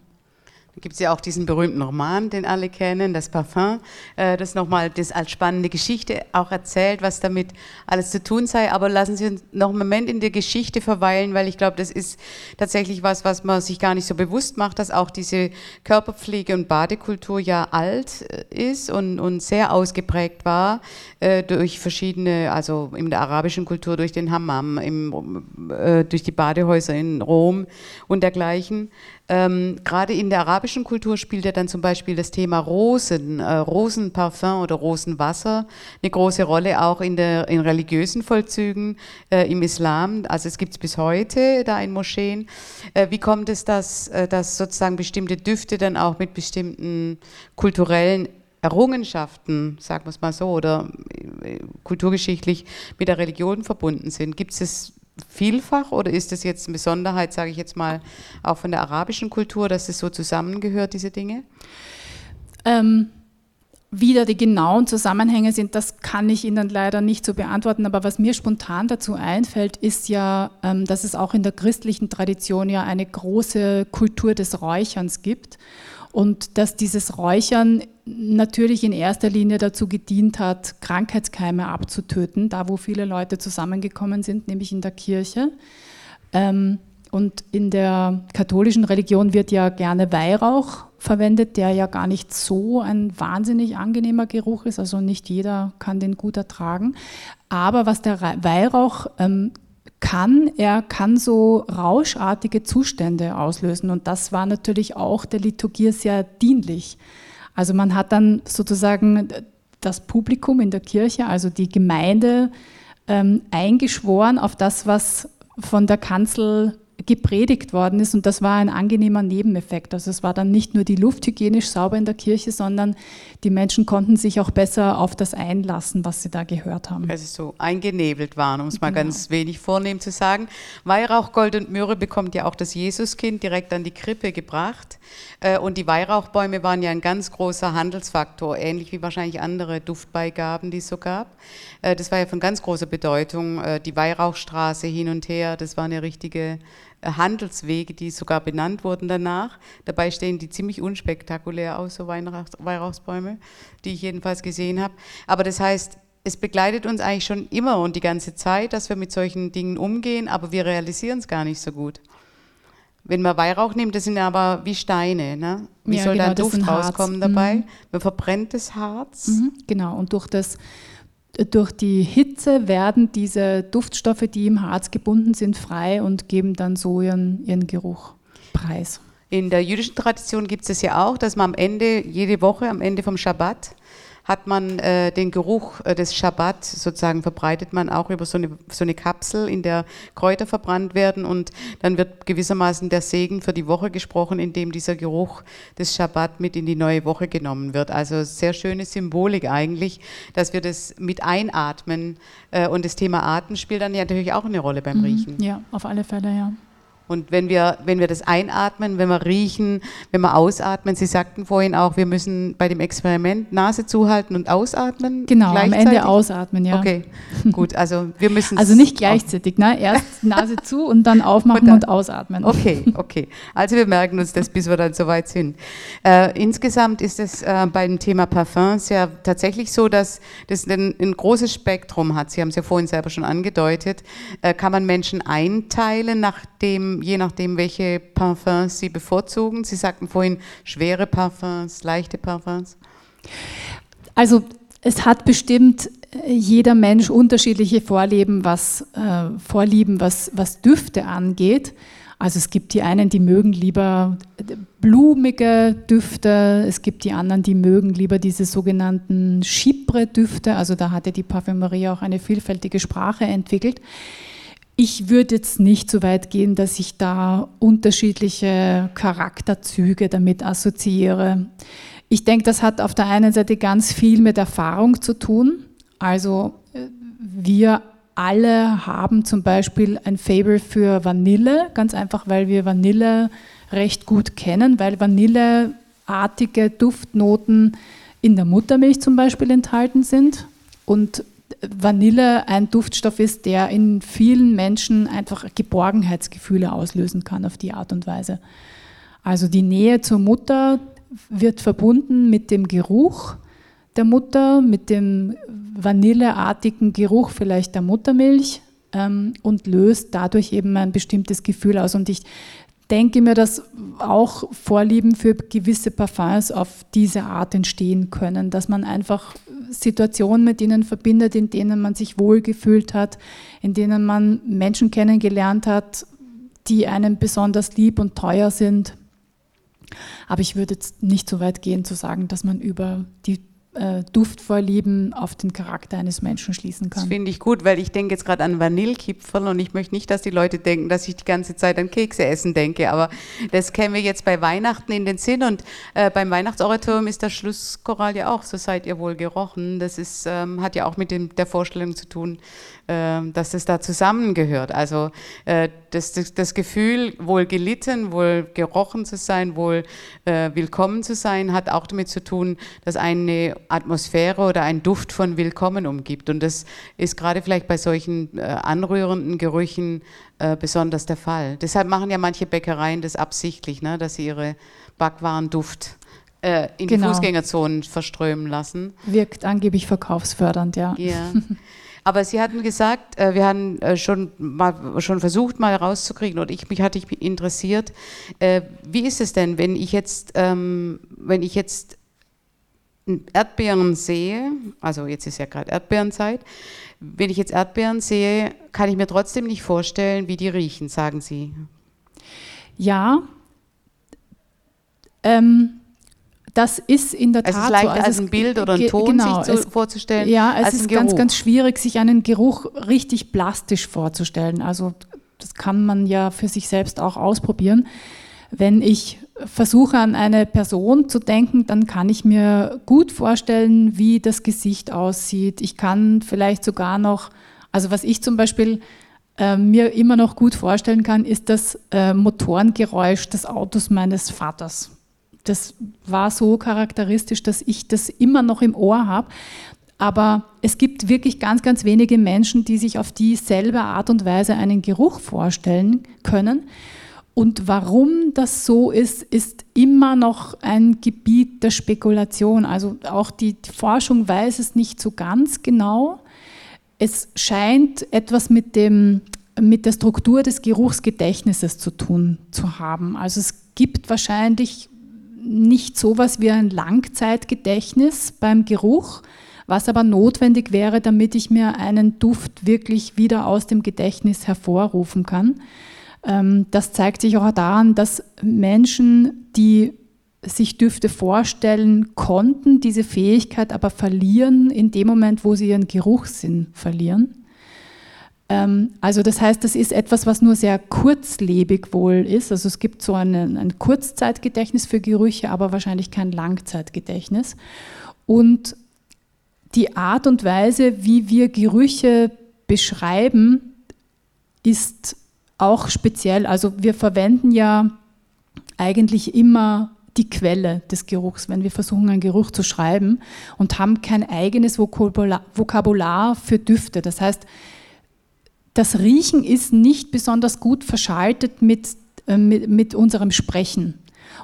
Gibt es ja auch diesen berühmten Roman, den alle kennen, das Parfum, äh, das nochmal das als spannende Geschichte auch erzählt, was damit alles zu tun sei. Aber lassen Sie uns noch einen Moment in der Geschichte verweilen, weil ich glaube, das ist tatsächlich was, was man sich gar nicht so bewusst macht, dass auch diese Körperpflege und Badekultur ja alt äh, ist und, und sehr ausgeprägt war äh, durch verschiedene, also in der arabischen Kultur durch den Hammam, im, durch die Badehäuser in Rom und dergleichen. Ähm, Gerade in der arabischen Kultur spielt ja dann zum Beispiel das Thema Rosen, äh, Rosenparfum oder Rosenwasser eine große Rolle, auch in, der, in religiösen Vollzügen äh, im Islam. Also es gibt es bis heute da in Moscheen. Äh, wie kommt es, dass, äh, dass sozusagen bestimmte Düfte dann auch mit bestimmten kulturellen Errungenschaften, sagen wir es mal so, oder äh, kulturgeschichtlich mit der Religion verbunden sind? Gibt es vielfach oder ist das jetzt eine Besonderheit, sage ich jetzt mal, auch von der arabischen Kultur, dass es so zusammengehört, diese Dinge? Ähm, wie da die genauen Zusammenhänge sind, das kann ich Ihnen leider nicht so beantworten. Aber was mir spontan dazu einfällt, ist ja, ähm, dass es auch in der christlichen Tradition ja eine große Kultur des Räucherns gibt und dass dieses Räuchern natürlich in erster Linie dazu gedient hat, Krankheitskeime abzutöten, da wo viele Leute zusammengekommen sind, nämlich in der Kirche. Ähm, und in der katholischen Religion wird ja gerne Weihrauch verwendet, der ja gar nicht so ein wahnsinnig angenehmer Geruch ist. Also nicht jeder kann den gut ertragen. Aber was der Weihrauch ähm, kann, er kann so rauschartige Zustände auslösen. Und das war natürlich auch der Liturgie sehr dienlich. Also man hat dann sozusagen das Publikum in der Kirche, also die Gemeinde, ähm, eingeschworen auf das, was von der Kanzel gepredigt worden ist und das war ein angenehmer Nebeneffekt. Also es war dann nicht nur die Luft hygienisch sauber in der Kirche, sondern die Menschen konnten sich auch besser auf das einlassen, was sie da gehört haben. Also so eingenebelt waren, um es mal genau. ganz wenig vornehm zu sagen. Weihrauch, Gold und Myrrhe bekommt ja auch das Jesuskind direkt an die Krippe gebracht. Äh, und die Weihrauchbäume waren ja ein ganz großer Handelsfaktor, ähnlich wie wahrscheinlich andere Duftbeigaben, die es so gab. Äh, das war ja von ganz großer Bedeutung. Äh, die Weihrauchstraße hin und her, das war eine richtige Handelswege, die sogar benannt wurden danach. Dabei stehen die ziemlich unspektakulär aus, so Weihrauchsbäume, die ich jedenfalls gesehen habe. Aber das heißt, es begleitet uns eigentlich schon immer und die ganze Zeit, dass wir mit solchen Dingen umgehen, aber wir realisieren es gar nicht so gut. Wenn man Weihrauch nimmt, das sind aber wie Steine. Ne? Wie ja, soll genau, da ein Duft rauskommen dabei? Mhm. Man verbrennt das Harz. Mhm, genau, und durch das durch die Hitze werden diese Duftstoffe, die im Harz gebunden sind, frei und geben dann so ihren, ihren Geruch preis. In der jüdischen Tradition gibt es ja auch, dass man am Ende, jede Woche, am Ende vom Schabbat, hat man äh, den Geruch äh, des Schabbat sozusagen verbreitet man auch über so eine, so eine Kapsel, in der Kräuter verbrannt werden und dann wird gewissermaßen der Segen für die Woche gesprochen, indem dieser Geruch des Schabbat mit in die neue Woche genommen wird. Also sehr schöne Symbolik eigentlich, dass wir das mit einatmen äh, und das Thema Atem spielt dann ja natürlich auch eine Rolle beim mhm. Riechen. Ja, auf alle Fälle, ja. Und wenn wir, wenn wir das einatmen, wenn wir riechen, wenn wir ausatmen, Sie sagten vorhin auch, wir müssen bei dem Experiment Nase zuhalten und ausatmen. Genau, am Ende ausatmen, ja. Okay, gut, also wir müssen Also nicht gleichzeitig, ne? erst Nase zu und dann aufmachen und, dann, und, ausatmen. Okay, okay. Also wir merken uns das, bis wir dann soweit sind. Äh, insgesamt ist es äh, beim Thema Parfums ja tatsächlich so, dass das ein, ein, großes Spektrum hat. Sie haben es ja vorhin selber schon angedeutet. Äh, kann man Menschen einteilen nach dem je nachdem, welche Parfums Sie bevorzugen? Sie sagten vorhin schwere Parfums, leichte Parfums. Also es hat bestimmt äh, jeder Mensch unterschiedliche Vorlieben, was, äh, Vorlieben, was, was Düfte angeht. Also es gibt die einen, die mögen lieber äh, blumige Düfte, es gibt die anderen, die mögen lieber diese sogenannten Chypre-Düfte. Also da hatte die Parfümerie auch eine vielfältige Sprache entwickelt. Ich würde jetzt nicht so weit gehen, dass ich da unterschiedliche Charakterzüge damit assoziiere. Ich denke, das hat auf der einen Seite ganz viel mit Erfahrung zu tun. Also äh, wir alle haben zum Beispiel ein Fable für Vanille, ganz einfach, weil wir Vanille recht gut kennen, weil Vanilleartige Duftnoten in der Muttermilch zum Beispiel enthalten sind. Und Vanille ein Duftstoff ist, der in vielen Menschen einfach Geborgenheitsgefühle auslösen kann auf die Art und Weise. Also die Nähe zur Mutter wird verbunden mit dem Geruch der Mutter, mit dem vanilleartigen Geruch vielleicht der Muttermilch ähm, und löst dadurch eben ein bestimmtes Gefühl aus. Und ich denke mir, dass auch Vorlieben für gewisse Parfums auf diese Art entstehen können, dass man einfach Situationen mit ihnen verbindet, in denen man sich wohlgefühlt hat, in denen man Menschen kennengelernt hat, die einem besonders lieb und teuer sind. Aber ich würde jetzt nicht so weit gehen zu sagen, dass man über die äh, Duftvorlieben auf den Charakter eines Menschen schließen kann. Das finde ich gut, weil ich denke jetzt gerade an Vanillekipferl und ich möchte nicht, dass die Leute denken, dass ich die ganze Zeit an Kekse essen denke, aber das käme jetzt bei Weihnachten in den Sinn und äh, beim Weihnachtsoratorium ist der Schlusschoral ja auch, so seid ihr wohl gerochen. Das ist, ähm, hat ja auch mit dem, der Vorstellung zu tun, ähm, dass das da zusammengehört. Also äh, das, das, das, Gefühl, wohl gelitten, wohl gerochen zu sein, wohl äh, willkommen zu sein, hat auch damit zu tun, dass eine Atmosphäre oder ein Duft von Willkommen umgibt. Und das ist gerade vielleicht bei solchen äh, anrührenden Gerüchen besonders der Fall. Deshalb machen ja manche Bäckereien das absichtlich, ne, dass sie ihre Backwarenduft in genau. die Fußgängerzonen verströmen lassen. Wirkt angeblich verkaufsfördernd, ja. Ja. Aber Sie hatten gesagt, äh, wir haben äh, schon mal schon versucht, mal rauszukriegen, oder ich mich hatte ich interessiert, äh, wie ist es denn, wenn ich jetzt, ähm, wenn ich jetzt Erdbeeren sehe, also jetzt ist ja gerade Erdbeerenzeit, wenn ich jetzt Erdbeeren sehe, kann ich mir trotzdem nicht vorstellen, wie die riechen, sagen Sie. Ja. Ähm, das ist in der Tat es ist leicht, so. Also als ein Bild oder ein Ton genau, sich zu, vorzustellen. Ja, es ist ganz, ganz schwierig, sich einen Geruch richtig plastisch vorzustellen. Also das kann man ja für sich selbst auch ausprobieren. Wenn ich versuche an eine Person zu denken, dann kann ich mir gut vorstellen, wie das Gesicht aussieht. Ich kann vielleicht sogar noch, also was ich zum Beispiel äh, mir immer noch gut vorstellen kann, ist das äh, Motorengeräusch des Autos meines Vaters das war so charakteristisch, dass ich das immer noch im Ohr habe. Aber es gibt wirklich ganz, ganz wenige Menschen, die sich auf dieselbe Art und Weise einen Geruch vorstellen können. Und warum das so ist, ist immer noch ein Gebiet der Spekulation. Also auch die, Forschung weiß es nicht so ganz genau. Es scheint etwas mit, dem, mit der Struktur des Geruchsgedächtnisses zu tun zu haben. Also es gibt wahrscheinlich nicht so etwas wie ein Langzeitgedächtnis beim Geruch, was aber notwendig wäre, damit ich mir einen Duft wirklich wieder aus dem Gedächtnis hervorrufen kann. Ähm, das zeigt sich auch daran, dass Menschen, die sich Düfte vorstellen konnten, diese Fähigkeit aber verlieren in dem Moment, wo sie ihren Geruchssinn verlieren. Ähm, also das heißt, das ist etwas, was nur sehr kurzlebig wohl ist. Also es gibt so eine, ein Kurzzeitgedächtnis für Gerüche, aber wahrscheinlich kein Langzeitgedächtnis. Und die Art und Weise, wie wir Gerüche beschreiben, ist auch speziell. Also wir verwenden ja eigentlich immer die Quelle des Geruchs, wenn wir versuchen, einen Geruch zu schreiben und haben kein eigenes Vokabular für Düfte. Das heißt, das Riechen ist nicht besonders gut verschaltet mit, äh, mit, mit unserem Sprechen.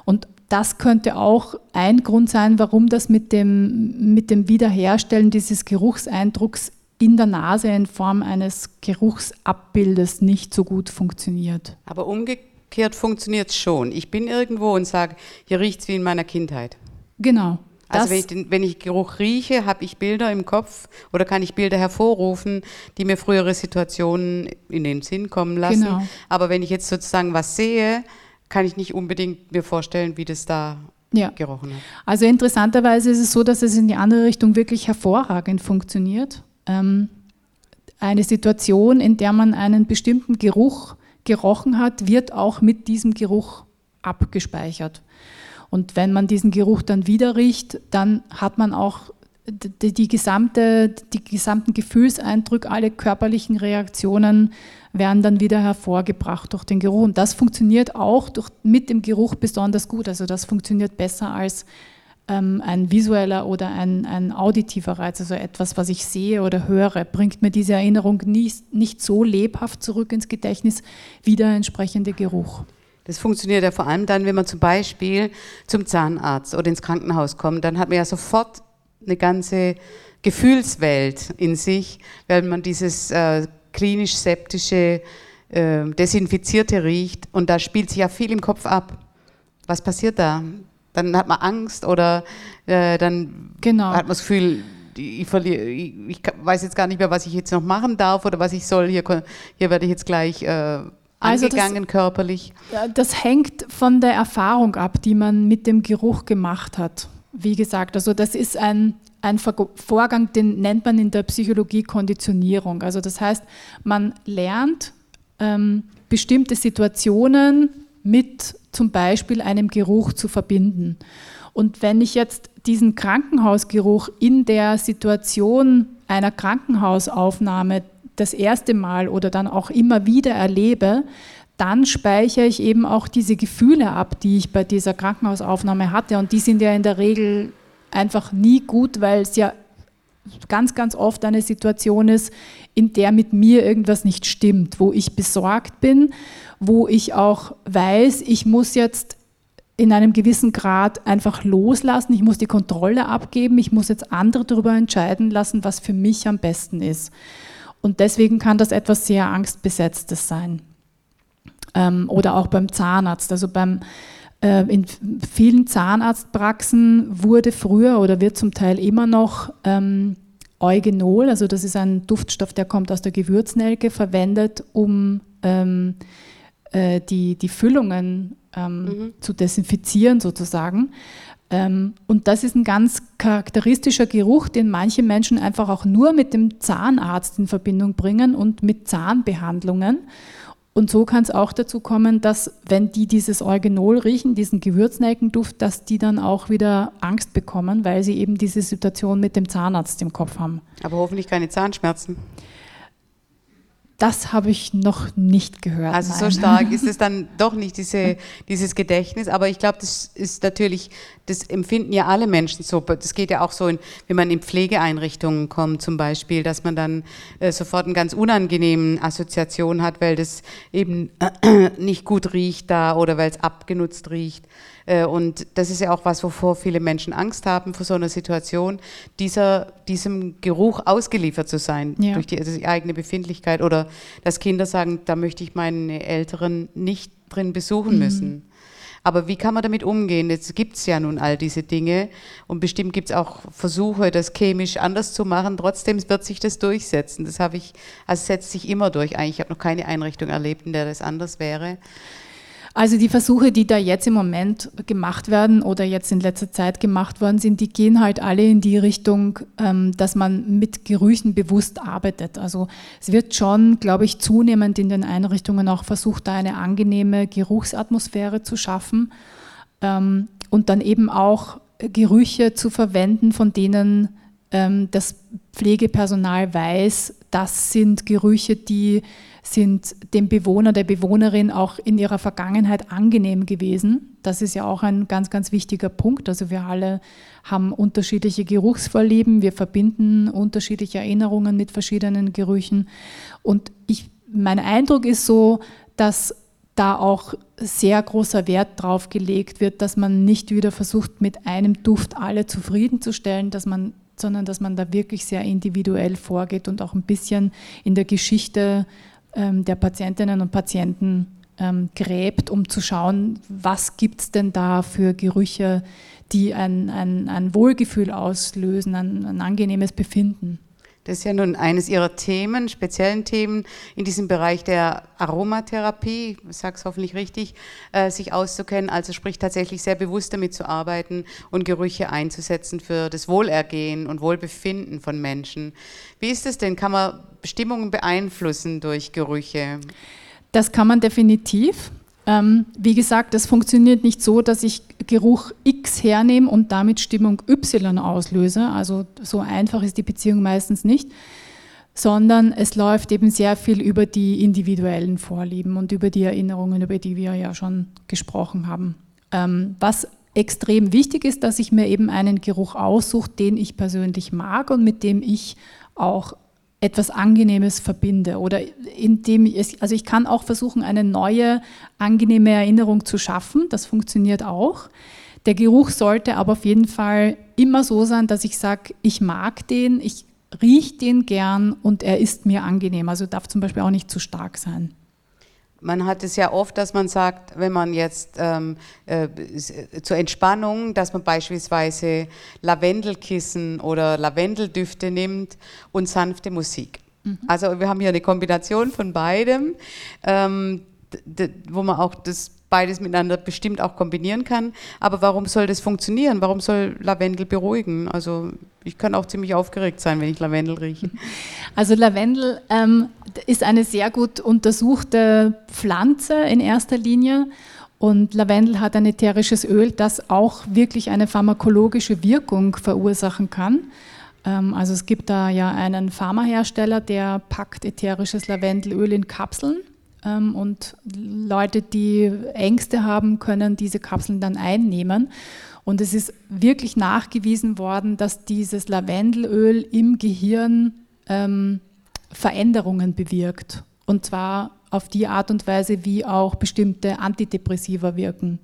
Und das könnte auch ein Grund sein, warum das mit dem, mit dem Wiederherstellen dieses Geruchseindrucks in der Nase in Form eines Geruchsabbildes nicht so gut funktioniert. Aber umgekehrt funktioniert es schon. Ich bin irgendwo und sage, hier riecht es wie in meiner Kindheit. Genau. Also wenn ich, den, wenn ich Geruch rieche, habe ich Bilder im Kopf oder kann ich Bilder hervorrufen, die mir frühere Situationen in den Sinn kommen lassen. Genau. Aber wenn ich jetzt sozusagen was sehe, kann ich nicht unbedingt mir vorstellen, wie das da ja. gerochen hat. Also interessanterweise ist es so, dass es in die andere Richtung wirklich hervorragend funktioniert. Ähm, eine Situation, in der man einen bestimmten Geruch gerochen hat, wird auch mit diesem Geruch abgespeichert. Und wenn man diesen Geruch dann wieder riecht, dann hat man auch die, die, gesamte, die gesamten Gefühlseindrücke, alle körperlichen Reaktionen werden dann wieder hervorgebracht durch den Geruch. Und das funktioniert auch durch, mit dem Geruch besonders gut. Also das funktioniert besser als ähm, ein visueller oder ein, ein auditiver Reiz, also etwas, was ich sehe oder höre, bringt mir diese Erinnerung nie, nicht so lebhaft zurück ins Gedächtnis wie der entsprechende Geruch. Das funktioniert ja vor allem dann, wenn man zum Beispiel zum Zahnarzt oder ins Krankenhaus kommt. Dann hat man ja sofort eine ganze Gefühlswelt in sich, weil man dieses äh, klinisch-septische, äh, desinfizierte riecht. Und da spielt sich ja viel im Kopf ab. Was passiert da? Dann hat man Angst oder äh, dann genau. hat man das Gefühl, ich, verliere, ich, weiß jetzt gar nicht mehr, was ich jetzt noch machen darf oder was ich soll. Hier, hier werde ich jetzt gleich äh, angegangen also das, körperlich. Das hängt von der Erfahrung ab, die man mit dem Geruch gemacht hat. Wie gesagt, also das ist ein, ein Vorgang, den nennt man in der Psychologie Konditionierung. Also das heißt, man lernt ähm, bestimmte Situationen mit zum Beispiel einem Geruch zu verbinden. Und wenn ich jetzt diesen Krankenhausgeruch in der Situation einer Krankenhausaufnahme das erste Mal oder dann auch immer wieder erlebe, dann speichere ich eben auch diese Gefühle ab, die ich bei dieser Krankenhausaufnahme hatte. Und die sind ja in der Regel einfach nie gut, weil es ja ganz, ganz oft eine Situation ist, in der mit mir irgendwas nicht stimmt, wo ich besorgt bin, wo ich auch weiß, ich muss jetzt in einem gewissen Grad einfach loslassen, ich muss die Kontrolle abgeben, ich muss jetzt andere darüber entscheiden lassen, was für mich am besten ist. Und deswegen kann das etwas sehr Angstbesetztes sein. Ähm, oder auch beim Zahnarzt. Also beim, äh, in vielen Zahnarztpraxen wurde früher oder wird zum Teil immer noch ähm, Eugenol, also das ist ein Duftstoff, der kommt aus der Gewürznelke, verwendet, um ähm, äh, die, die Füllungen ähm, mhm. zu desinfizieren sozusagen. Ähm, und das ist ein ganz charakteristischer Geruch, den manche Menschen einfach auch nur mit dem Zahnarzt in Verbindung bringen und mit Zahnbehandlungen. Und so kann es auch dazu kommen, dass wenn die dieses Eugenol riechen, diesen Gewürznelkenduft, dass die dann auch wieder Angst bekommen, weil sie eben diese Situation mit dem Zahnarzt im Kopf haben. Aber hoffentlich keine Zahnschmerzen. Das habe ich noch nicht gehört. Also nein. so stark ist es dann doch nicht, diese, dieses Gedächtnis. Aber ich glaube, das ist natürlich, das empfinden ja alle Menschen so. Das geht ja auch so, in, wenn man in Pflegeeinrichtungen kommt zum Beispiel, dass man dann äh, sofort eine ganz unangenehme Assoziation hat, weil das eben äh, nicht gut riecht da oder weil es abgenutzt riecht. Äh, und das ist ja auch was, wovor viele Menschen Angst haben, vor so einer Situation, dieser, diesem Geruch ausgeliefert zu sein, ja. durch die, also die, eigene Befindlichkeit. Oder dass Kinder sagen, da möchte ich meine Älteren nicht drin besuchen mhm. müssen. Aber wie kann man damit umgehen? Jetzt gibt es ja nun all diese Dinge und bestimmt gibt es auch Versuche, das chemisch anders zu machen. Trotzdem wird sich das durchsetzen. Das habe ich, also setzt sich immer durch eigentlich. Ich habe noch keine Einrichtung erlebt, in der das anders wäre. Also die Versuche, die da jetzt im Moment gemacht werden oder jetzt in letzter Zeit gemacht worden sind, die gehen halt alle in die Richtung, ähm, dass man mit Gerüchen bewusst arbeitet. Also es wird schon, glaube ich, zunehmend in den Einrichtungen auch versucht, da eine angenehme Geruchsatmosphäre zu schaffen ähm, und dann eben auch Gerüche zu verwenden, von denen ähm, das Pflegepersonal weiß, das sind Gerüche, die sind dem Bewohner, der Bewohnerin auch in ihrer Vergangenheit angenehm gewesen. Das ist ja auch ein ganz, ganz wichtiger Punkt. Also wir alle haben unterschiedliche Geruchsvorlieben, wir verbinden unterschiedliche Erinnerungen mit verschiedenen Gerüchen. Und ich, mein Eindruck ist so, dass da auch sehr großer Wert drauf gelegt wird, dass man nicht wieder versucht, mit einem Duft alle zufriedenzustellen, dass man, sondern dass man da wirklich sehr individuell vorgeht und auch ein bisschen in der Geschichte der Patientinnen und Patienten ähm, gräbt, um zu schauen, was gibt es denn da für Gerüche, die ein, ein, ein Wohlgefühl auslösen, ein, ein angenehmes Befinden. Das ist ja nun eines Ihrer Themen, speziellen Themen in diesem Bereich der Aromatherapie, ich sage es hoffentlich richtig, äh, sich auszukennen, also sprich tatsächlich sehr bewusst damit zu arbeiten und Gerüche einzusetzen für das Wohlergehen und Wohlbefinden von Menschen. Wie ist es denn? Kann man Bestimmungen beeinflussen durch Gerüche? Das kann man definitiv. Ähm, wie gesagt, das funktioniert nicht so, dass ich Geruch X hernehme und damit Stimmung Y auslöse. Also so einfach ist die Beziehung meistens nicht, sondern es läuft eben sehr viel über die individuellen Vorlieben und über die Erinnerungen, über die wir ja schon gesprochen haben. Ähm, was extrem wichtig ist, dass ich mir eben einen Geruch aussuche, den ich persönlich mag und mit dem ich auch etwas Angenehmes verbinde oder indem ich, also ich kann auch versuchen, eine neue, angenehme Erinnerung zu schaffen. Das funktioniert auch. Der Geruch sollte aber auf jeden Fall immer so sein, dass ich sage, ich mag den, ich rieche den gern und er ist mir angenehm. Also darf zum Beispiel auch nicht zu stark sein. Man hat es ja oft, dass man sagt, wenn man jetzt ähm, äh, zur Entspannung, dass man beispielsweise Lavendelkissen oder Lavendeldüfte nimmt und sanfte Musik. Mhm. Also wir haben hier eine Kombination von beidem, ähm, wo man auch das beides miteinander bestimmt auch kombinieren kann. Aber warum soll das funktionieren? Warum soll Lavendel beruhigen? Also ich kann auch ziemlich aufgeregt sein, wenn ich Lavendel rieche. Also Lavendel ähm, ist eine sehr gut untersuchte Pflanze in erster Linie. Und Lavendel hat ein ätherisches Öl, das auch wirklich eine pharmakologische Wirkung verursachen kann. Ähm, also es gibt da ja einen Pharmahersteller, der packt ätherisches Lavendelöl in Kapseln und Leute, die Ängste haben, können diese Kapseln dann einnehmen. Und es ist wirklich nachgewiesen worden, dass dieses Lavendelöl im Gehirn ähm, Veränderungen bewirkt. Und zwar auf die Art und Weise, wie auch bestimmte Antidepressiva wirken.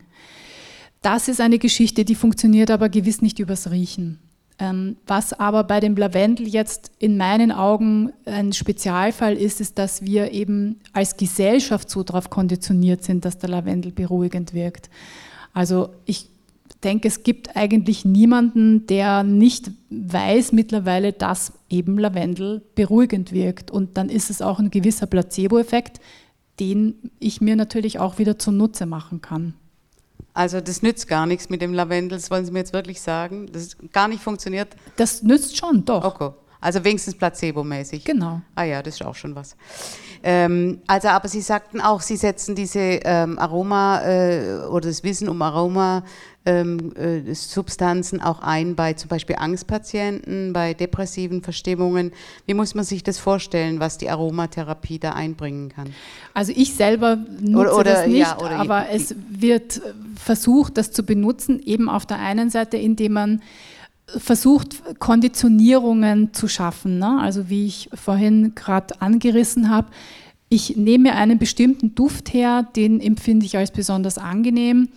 Das ist eine Geschichte, die funktioniert aber gewiss nicht übers Riechen. Ähm, was aber bei dem Lavendel jetzt in meinen Augen ein Spezialfall ist, ist, dass wir eben als Gesellschaft so darauf konditioniert sind, dass der Lavendel beruhigend wirkt. Also ich denke, es gibt eigentlich niemanden, der nicht weiß mittlerweile, dass eben Lavendel beruhigend wirkt. Und dann ist es auch ein gewisser Placebo-Effekt, den ich mir natürlich auch wieder zunutze machen kann. Also das nützt gar nichts mit dem Lavendel, das wollen Sie mir jetzt wirklich sagen? Das gar nicht funktioniert? Das nützt schon, doch. Okay. Also wenigstens placebo-mäßig. Genau. Ah ja, das ist auch schon was. Ähm, also, aber Sie sagten auch, Sie setzen diese ähm, Aroma äh, oder das Wissen um Aroma ähm, äh, Substanzen auch ein bei zum Beispiel Angstpatienten, bei depressiven Verstimmungen. Wie muss man sich das vorstellen, was die Aromatherapie da einbringen kann? Also ich selber nutze oder, oder, das nicht, ja, aber es wird versucht, das zu benutzen, eben auf der einen Seite, indem man versucht, Konditionierungen zu schaffen. Ne? Also wie ich vorhin gerade angerissen habe, ich nehme einen bestimmten Duft her, den empfinde ich als besonders angenehm.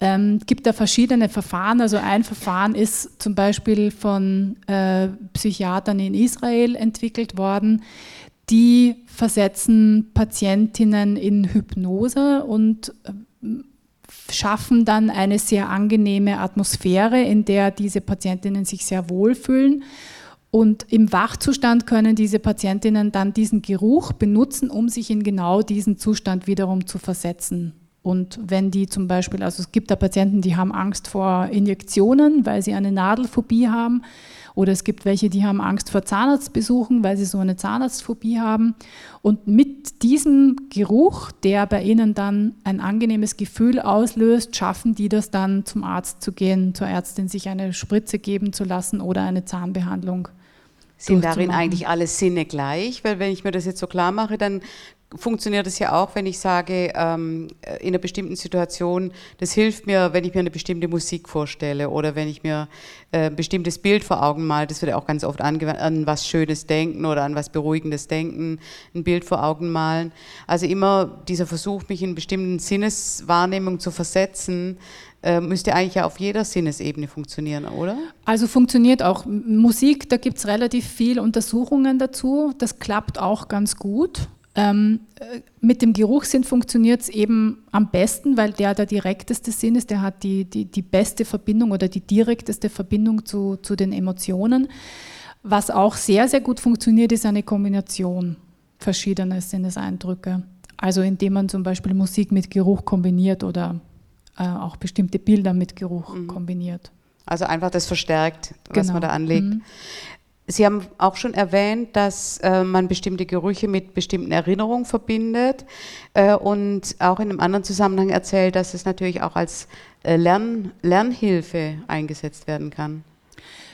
Ähm, gibt da verschiedene Verfahren. Also ein Verfahren ist zum Beispiel von äh, Psychiatern in Israel entwickelt worden. Die versetzen Patientinnen in Hypnose und äh, schaffen dann eine sehr angenehme Atmosphäre, in der diese Patientinnen sich sehr wohlfühlen. Und im Wachzustand können diese Patientinnen dann diesen Geruch benutzen, um sich in genau diesen Zustand wiederum zu versetzen. Und wenn die zum Beispiel, also es gibt da Patienten, die haben Angst vor Injektionen, weil sie eine Nadelphobie haben. Oder es gibt welche, die haben Angst vor Zahnarztbesuchen, weil sie so eine Zahnarztphobie haben. Und mit diesem Geruch, der bei ihnen dann ein angenehmes Gefühl auslöst, schaffen die das dann zum Arzt zu gehen, zur Ärztin sich eine Spritze geben zu lassen oder eine Zahnbehandlung. Sind darin eigentlich alle Sinne gleich? Weil wenn ich mir das jetzt so klar mache, dann funktioniert es ja auch, wenn ich sage, ähm, in einer bestimmten Situation, das hilft mir, wenn ich mir eine bestimmte Musik vorstelle oder wenn ich mir äh, ein bestimmtes Bild vor Augen male, das wird ja auch ganz oft angewandt, an was Schönes denken oder an was Beruhigendes denken, ein Bild vor Augen malen. Also immer dieser Versuch, mich in bestimmten Sinneswahrnehmung zu versetzen, äh, müsste eigentlich ja auf jeder Sinnesebene funktionieren, oder? Also funktioniert auch. Musik, da gibt es relativ viel Untersuchungen dazu. Das klappt auch ganz gut. Ähm, äh, mit dem Geruchssinn funktioniert es eben am besten, weil der der direkteste Sinn ist, der hat die, die, die beste Verbindung oder die direkteste Verbindung zu, zu den Emotionen. Was auch sehr, sehr gut funktioniert, ist eine Kombination verschiedener Sinneseindrücke. Also indem man zum Beispiel Musik mit Geruch kombiniert oder äh, auch bestimmte Bilder mit Geruch mhm. kombiniert. Also einfach das verstärkt, was genau. man da anlegt. Mhm. Sie haben auch schon erwähnt, dass äh, man bestimmte Gerüche mit bestimmten Erinnerungen verbindet äh, und auch in einem anderen Zusammenhang erzählt, dass es natürlich auch als äh, Lern Lernhilfe eingesetzt werden kann.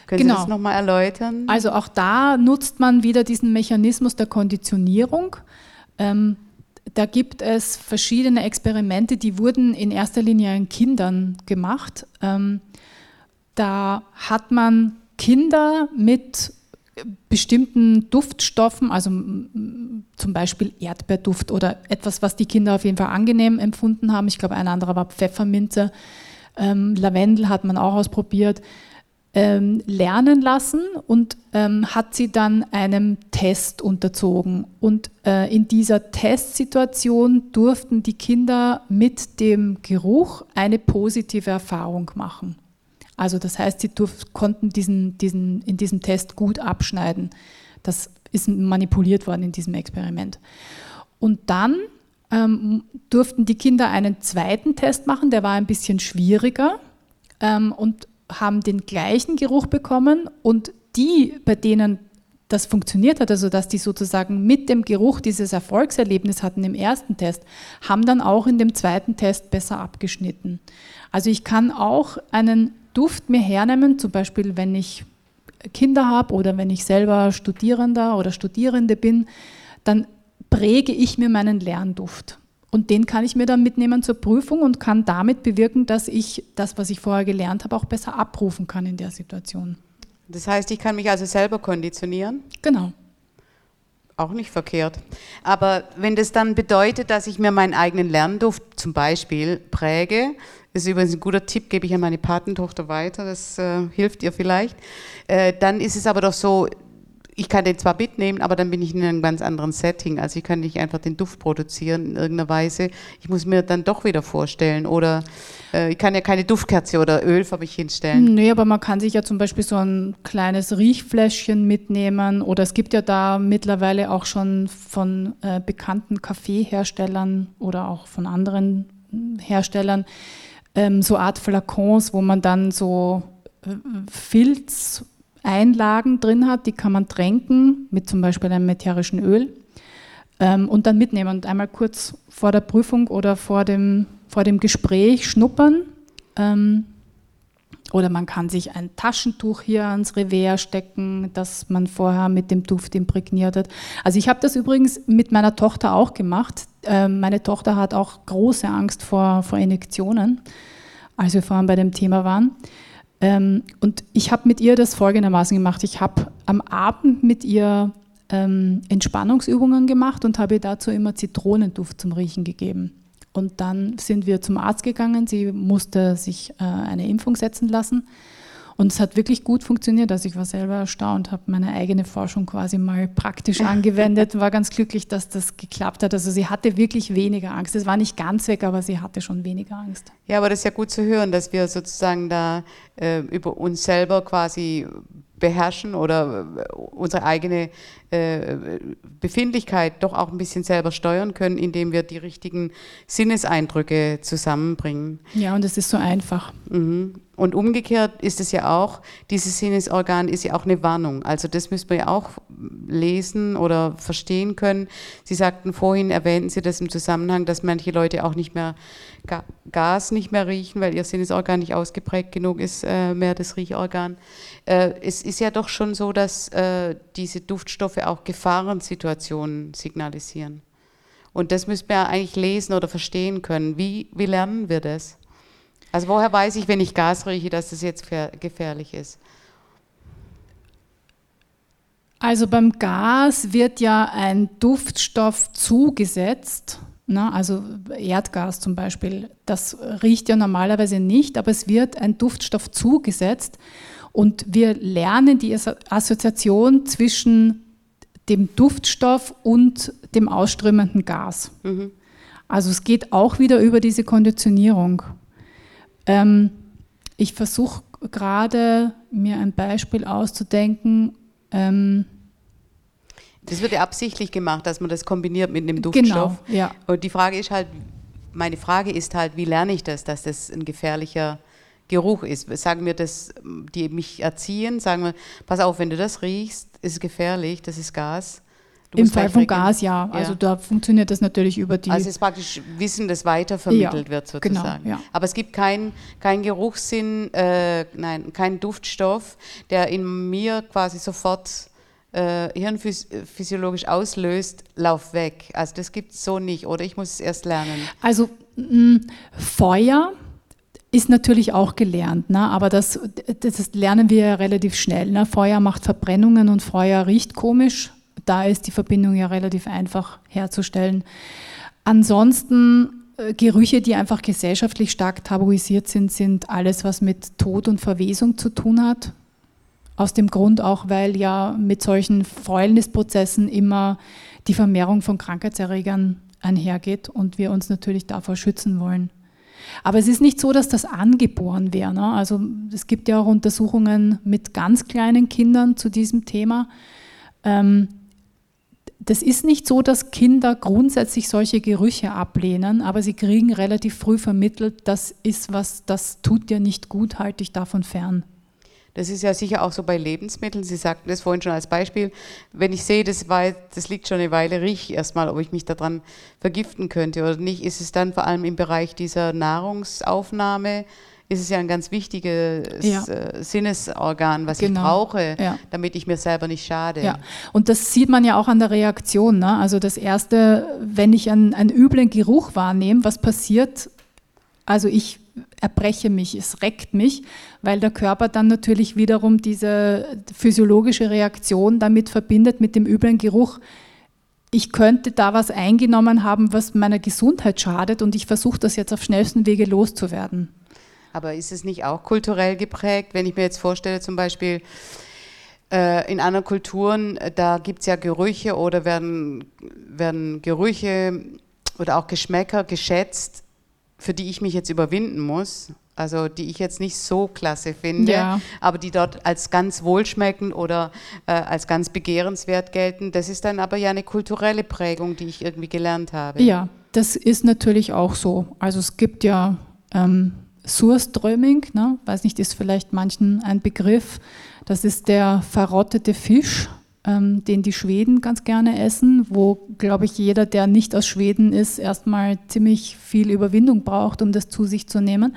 Können genau. Sie das nochmal erläutern? Also auch da nutzt man wieder diesen Mechanismus der Konditionierung. Ähm, da gibt es verschiedene Experimente, die wurden in erster Linie an Kindern gemacht. Ähm, da hat man Kinder mit bestimmten Duftstoffen, also zum Beispiel Erdbeerduft oder etwas, was die Kinder auf jeden Fall angenehm empfunden haben. Ich glaube, ein anderer war Pfefferminze. Ähm, Lavendel hat man auch ausprobiert. Ähm, lernen lassen und ähm, hat sie dann einem Test unterzogen. Und äh, in dieser Testsituation durften die Kinder mit dem Geruch eine positive Erfahrung machen. Also das heißt, sie konnten diesen, diesen, in diesem Test gut abschneiden. Das ist manipuliert worden in diesem Experiment. Und dann ähm, durften die Kinder einen zweiten Test machen, der war ein bisschen schwieriger ähm, und haben den gleichen Geruch bekommen und die, bei denen das funktioniert hat, also dass die sozusagen mit dem Geruch dieses Erfolgserlebnis hatten im ersten Test, haben dann auch in dem zweiten Test besser abgeschnitten. Also ich kann auch einen Duft mir hernehmen, zum Beispiel wenn ich Kinder habe oder wenn ich selber Studierender oder Studierende bin, dann präge ich mir meinen Lernduft. Und den kann ich mir dann mitnehmen zur Prüfung und kann damit bewirken, dass ich das, was ich vorher gelernt habe, auch besser abrufen kann in der Situation. Das heißt, ich kann mich also selber konditionieren? Genau. Auch nicht verkehrt. Aber wenn das dann bedeutet, dass ich mir meinen eigenen Lernduft zum Beispiel präge, das ist übrigens ein guter Tipp, gebe ich an meine Patentochter weiter, das äh, hilft ihr vielleicht, äh, dann ist es aber doch so, ich kann den zwar mitnehmen, aber dann bin ich in einem ganz anderen Setting. Also ich kann nicht einfach den Duft produzieren in irgendeiner Weise. Ich muss mir dann doch wieder vorstellen. Oder äh, ich kann ja keine Duftkerze oder Öl für mich hinstellen. Nee, aber man kann sich ja zum Beispiel so ein kleines Riechfläschchen mitnehmen. Oder es gibt ja da mittlerweile auch schon von äh, bekannten Kaffeeherstellern oder auch von anderen Herstellern ähm, so Art Flakons, wo man dann so äh, Filz Einlagen drin hat, die kann man tränken mit zum Beispiel einem ätherischen Öl ähm, und dann mitnehmen und einmal kurz vor der Prüfung oder vor dem, vor dem Gespräch schnuppern. Ähm, oder man kann sich ein Taschentuch hier ans Revers stecken, das man vorher mit dem Duft imprägniert hat. Also ich habe das übrigens mit meiner Tochter auch gemacht. Ähm, meine Tochter hat auch große Angst vor, vor Injektionen, als wir vorhin bei dem Thema waren. Ähm, und ich habe mit ihr das folgendermaßen gemacht. Ich habe am Abend mit ihr ähm, Entspannungsübungen gemacht und habe ihr dazu immer Zitronenduft zum Riechen gegeben. Und dann sind wir zum Arzt gegangen. Sie musste sich äh, eine Impfung setzen lassen. Und es hat wirklich gut funktioniert. Also ich war selber erstaunt, habe meine eigene Forschung quasi mal praktisch angewendet, war ganz glücklich, dass das geklappt hat. Also sie hatte wirklich weniger Angst. Es war nicht ganz weg, aber sie hatte schon weniger Angst. Ja, aber das ist ja gut zu hören, dass wir sozusagen da äh, über uns selber quasi beherrschen oder äh, unsere eigene äh, Befindlichkeit doch auch ein bisschen selber steuern können, indem wir die richtigen Sinneseindrücke zusammenbringen. Ja, und es ist so einfach. Mhm. Und umgekehrt ist es ja auch, dieses Sinnesorgan ist ja auch eine Warnung. Also das müssen wir ja auch lesen oder verstehen können. Sie sagten vorhin, erwähnten Sie das im Zusammenhang, dass manche Leute auch nicht mehr Gas nicht mehr riechen, weil ihr Sinnesorgan nicht ausgeprägt genug ist, äh, mehr das Riechorgan. Äh, es ist ja doch schon so, dass äh, diese Duftstoffe auch Gefahrensituationen signalisieren. Und das müssen wir eigentlich lesen oder verstehen können. Wie, wie lernen wir das? Also woher weiß ich, wenn ich Gas rieche, dass das jetzt gefährlich ist? Also beim Gas wird ja ein Duftstoff zugesetzt, ne? also Erdgas zum Beispiel. Das riecht ja normalerweise nicht, aber es wird ein Duftstoff zugesetzt und wir lernen die Assoziation zwischen dem Duftstoff und dem ausströmenden Gas. Mhm. Also es geht auch wieder über diese Konditionierung. Ähm, ich versuche gerade mir ein Beispiel auszudenken. Ähm, das wird ja absichtlich gemacht, dass man das kombiniert mit einem Duftstoff. Genau, ja. Und die Frage ist halt, meine Frage ist halt, wie lerne ich das, dass das ein gefährlicher Geruch ist? Sagen wir das, die mich erziehen, sagen wir, pass auf, wenn du das riechst, ist es gefährlich, das ist Gas. Im Fall von Gas, ja. ja. Also da funktioniert das natürlich über die. Also es ist praktisch Wissen, das weitervermittelt ja, wird sozusagen. Genau, ja. Aber es gibt keinen kein Geruchssinn, äh, nein, keinen Duftstoff, der in mir quasi sofort äh, hirnphysiologisch auslöst, lauf weg. Also das gibt es so nicht, oder ich muss es erst lernen. Also mh, Feuer ist natürlich auch gelernt, ne? aber das, das lernen wir ja relativ schnell. Ne? Feuer macht Verbrennungen und Feuer riecht komisch. Da ist die Verbindung ja relativ einfach herzustellen. Ansonsten äh, Gerüche, die einfach gesellschaftlich stark tabuisiert sind, sind alles, was mit Tod und Verwesung zu tun hat. Aus dem Grund auch, weil ja mit solchen Fäulnisprozessen immer die Vermehrung von Krankheitserregern einhergeht und wir uns natürlich davor schützen wollen. Aber es ist nicht so, dass das angeboren wäre. Ne? Also es gibt ja auch Untersuchungen mit ganz kleinen Kindern zu diesem Thema. Ähm, das ist nicht so, dass Kinder grundsätzlich solche Gerüche ablehnen, aber sie kriegen relativ früh vermittelt, das ist was, das tut dir nicht gut, halte dich davon fern. Das ist ja sicher auch so bei Lebensmitteln. Sie sagten das vorhin schon als Beispiel. Wenn ich sehe, das, war, das liegt schon eine Weile, rieche ich erstmal, ob ich mich daran vergiften könnte oder nicht. Ist es dann vor allem im Bereich dieser Nahrungsaufnahme, ist es ja ein ganz wichtiges ja. Äh, Sinnesorgan, was genau. ich brauche, ja. damit ich mir selber nicht schade. Ja, und das sieht man ja auch an der Reaktion. Ne? Also das Erste, wenn ich einen, einen üblen Geruch wahrnehme, was passiert? Also ich erbreche mich, es reckt mich, weil der Körper dann natürlich wiederum diese physiologische Reaktion damit verbindet mit dem üblen Geruch. Ich könnte da was eingenommen haben, was meiner Gesundheit schadet und ich versuche das jetzt auf schnellsten Wege loszuwerden. Aber ist es nicht auch kulturell geprägt, wenn ich mir jetzt vorstelle, zum Beispiel äh, in anderen Kulturen, äh, da gibt es ja Gerüche oder werden, werden Gerüche oder auch Geschmäcker geschätzt, für die ich mich jetzt überwinden muss, also die ich jetzt nicht so klasse finde, ja. aber die dort als ganz wohlschmeckend oder äh, als ganz begehrenswert gelten. Das ist dann aber ja eine kulturelle Prägung, die ich irgendwie gelernt habe. Ja, das ist natürlich auch so. Also es gibt ja ähm, Surströmming, ne? weiß nicht, ist vielleicht manchen ein Begriff. Das ist der verrottete Fisch, ähm, den die Schweden ganz gerne essen, wo, glaube ich, jeder, der nicht aus Schweden ist, erstmal ziemlich viel Überwindung braucht, um das zu sich zu nehmen.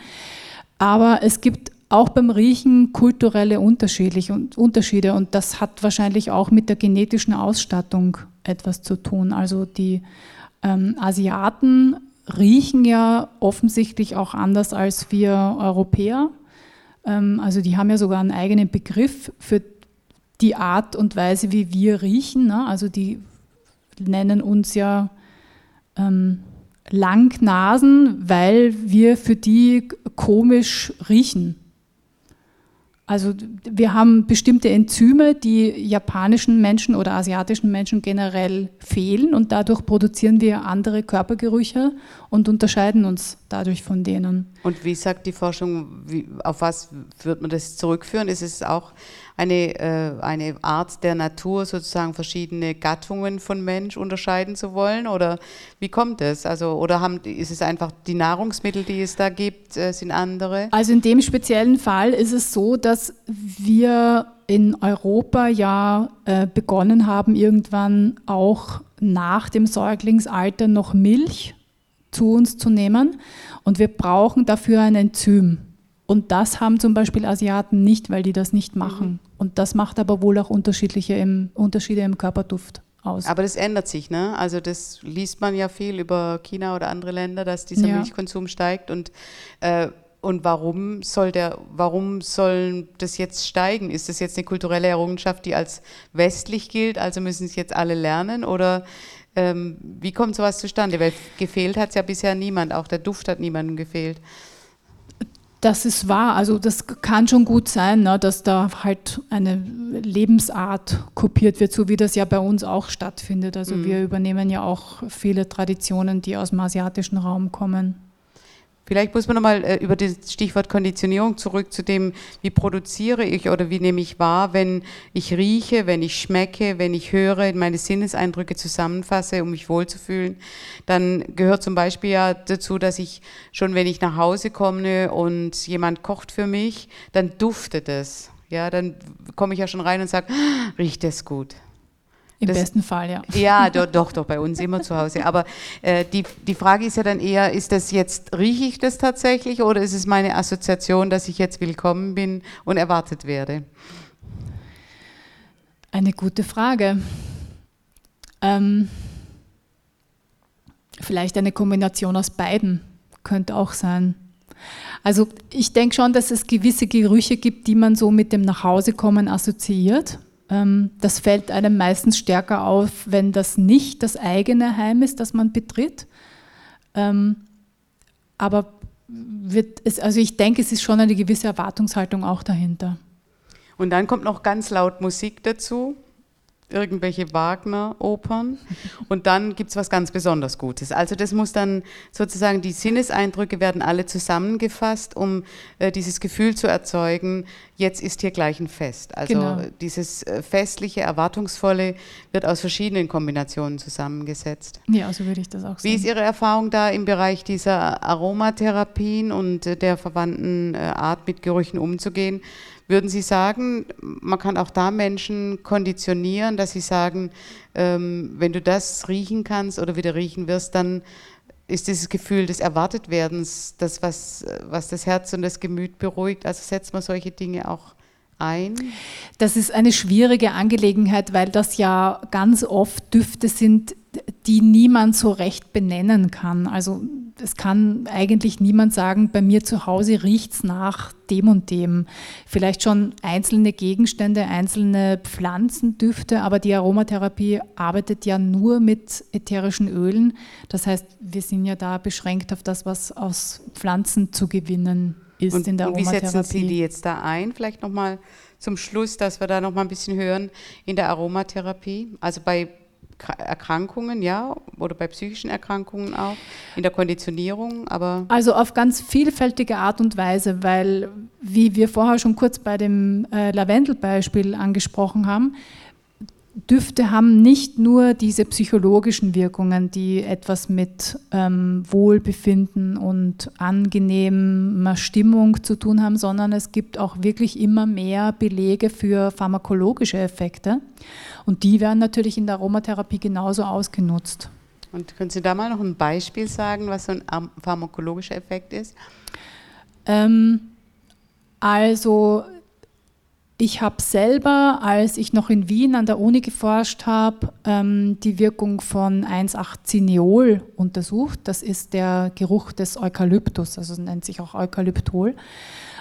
Aber es gibt auch beim Riechen kulturelle Unterschiede und das hat wahrscheinlich auch mit der genetischen Ausstattung etwas zu tun. Also die ähm, Asiaten riechen ja offensichtlich auch anders als wir Europäer. Ähm, also die haben ja sogar einen eigenen Begriff für die Art und Weise, wie wir riechen. Ne? Also die nennen uns ja ähm, Langnasen, weil wir für die komisch riechen. Also wir haben bestimmte Enzyme, die japanischen Menschen oder asiatischen Menschen generell fehlen und dadurch produzieren wir andere Körpergerüche und unterscheiden uns dadurch von denen. Und wie sagt die Forschung, wie, auf was wird man das zurückführen? Ist es auch eine, äh, eine Art der Natur, sozusagen verschiedene Gattungen von Mensch unterscheiden zu wollen? Oder wie kommt es? Also, oder haben, ist es einfach die Nahrungsmittel, die es da gibt, äh, sind andere? Also in dem speziellen Fall ist es so, dass wir in Europa ja äh, begonnen haben, irgendwann auch nach dem Säuglingsalter noch Milch zu uns zu nehmen. Und wir brauchen dafür ein Enzym. Und das haben zum Beispiel Asiaten nicht, weil die das nicht machen. Und das macht aber wohl auch unterschiedliche im, Unterschiede im Körperduft aus. Aber das ändert sich, ne? Also das liest man ja viel über China oder andere Länder, dass dieser ja. Milchkonsum steigt und äh, und warum soll der, warum soll das jetzt steigen? Ist das jetzt eine kulturelle Errungenschaft, die als westlich gilt? Also müssen es jetzt alle lernen? Oder ähm, wie kommt sowas zustande? Weil gefehlt hat es ja bisher niemand, auch der Duft hat niemandem gefehlt. Das ist wahr. Also das kann schon gut sein, ne, dass da halt eine Lebensart kopiert wird, so wie das ja bei uns auch stattfindet. Also mhm. wir übernehmen ja auch viele Traditionen, die aus dem asiatischen Raum kommen. Vielleicht muss man nochmal äh, über das Stichwort Konditionierung zurück zu dem, wie produziere ich oder wie nehme ich wahr, wenn ich rieche, wenn ich schmecke, wenn ich höre, meine Sinneseindrücke zusammenfasse, um mich wohlzufühlen. Dann gehört zum Beispiel ja dazu, dass ich schon, wenn ich nach Hause komme und jemand kocht für mich, dann duftet es. Ja, dann komme ich ja schon rein und sage, ah, riecht es gut. Im das, besten Fall, ja. Ja, doch, doch, doch, bei uns immer zu Hause. Aber äh, die, die Frage ist ja dann eher, ist das jetzt, rieche ich das tatsächlich oder ist es meine Assoziation, dass ich jetzt willkommen bin und erwartet werde? Eine gute Frage. Ähm, vielleicht eine Kombination aus beiden könnte auch sein. Also ich denke schon, dass es gewisse Gerüche gibt, die man so mit dem Nachhausekommen assoziiert. Ähm, das fällt einem meistens stärker auf, wenn das nicht das eigene Heim ist, das man betritt. Ähm, aber wird es, also ich denke, es ist schon eine gewisse Erwartungshaltung auch dahinter. Und dann kommt noch ganz laut Musik dazu irgendwelche Wagner-Opern und dann gibt es was ganz besonders Gutes. Also das muss dann sozusagen, die Sinneseindrücke werden alle zusammengefasst, um äh, dieses Gefühl zu erzeugen, jetzt ist hier gleich ein Fest. Also genau. dieses äh, festliche, erwartungsvolle wird aus verschiedenen Kombinationen zusammengesetzt. Ja, so würde ich das auch sehen. Wie ist Ihre Erfahrung da im Bereich dieser Aromatherapien und äh, der verwandten äh, Art, mit Gerüchen umzugehen? Würden Sie sagen, man kann auch da Menschen konditionieren, dass sie sagen, ähm, wenn du das riechen kannst oder wieder riechen wirst, dann ist dieses Gefühl des Erwartetwerdens das, was, was das Herz und das Gemüt beruhigt. Also setzt man solche Dinge auch ein? Das ist eine schwierige Angelegenheit, weil das ja ganz oft Düfte sind, die niemand so recht benennen kann. Also es kann eigentlich niemand sagen, bei mir zu Hause riecht es nach dem und dem. Vielleicht schon einzelne Gegenstände, einzelne Pflanzendüfte, aber die Aromatherapie arbeitet ja nur mit ätherischen Ölen. Das heißt, wir sind ja da beschränkt auf das, was aus Pflanzen zu gewinnen ist und, in der Aromatherapie. Und wie setzen Sie die jetzt da ein? Vielleicht nochmal zum Schluss, dass wir da nochmal ein bisschen hören in der Aromatherapie. Also bei Erkrankungen, ja, oder bei psychischen Erkrankungen auch, in der Konditionierung, aber. Also auf ganz vielfältige Art und Weise, weil, wie wir vorher schon kurz bei dem äh, Lavendelbeispiel angesprochen haben, Düfte haben nicht nur diese psychologischen Wirkungen, die etwas mit ähm, Wohlbefinden und angenehmer Stimmung zu tun haben, sondern es gibt auch wirklich immer mehr Belege für pharmakologische Effekte. Und die werden natürlich in der Aromatherapie genauso ausgenutzt. Und können Sie da mal noch ein Beispiel sagen, was so ein pharmakologischer Effekt ist? Ähm, also ich habe selber, als ich noch in Wien an der Uni geforscht habe, ähm, die Wirkung von 1,8-Cineol untersucht. Das ist der Geruch des Eukalyptus, also nennt sich auch Eukalyptol.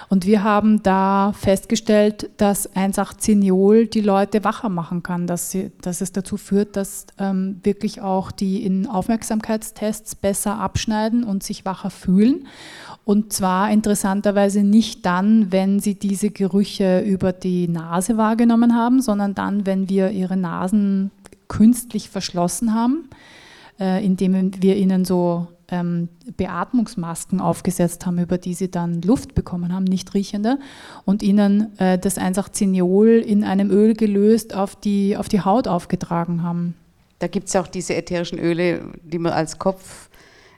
Und wir haben da festgestellt, dass 1,8-Cineol die Leute wacher machen kann, dass, sie, dass es dazu führt, dass ähm, wirklich auch die in Aufmerksamkeitstests besser abschneiden und sich wacher fühlen. Und zwar interessanterweise nicht dann, wenn sie diese Gerüche über die Nase wahrgenommen haben, sondern dann, wenn wir ihre Nasen künstlich verschlossen haben, äh, indem wir ihnen so ähm, Beatmungsmasken aufgesetzt haben, über die sie dann Luft bekommen haben, nicht riechende, und ihnen äh, das 1,8-Cineol in einem Öl gelöst auf die, auf die Haut aufgetragen haben. Da gibt es auch diese ätherischen Öle, die man als Kopf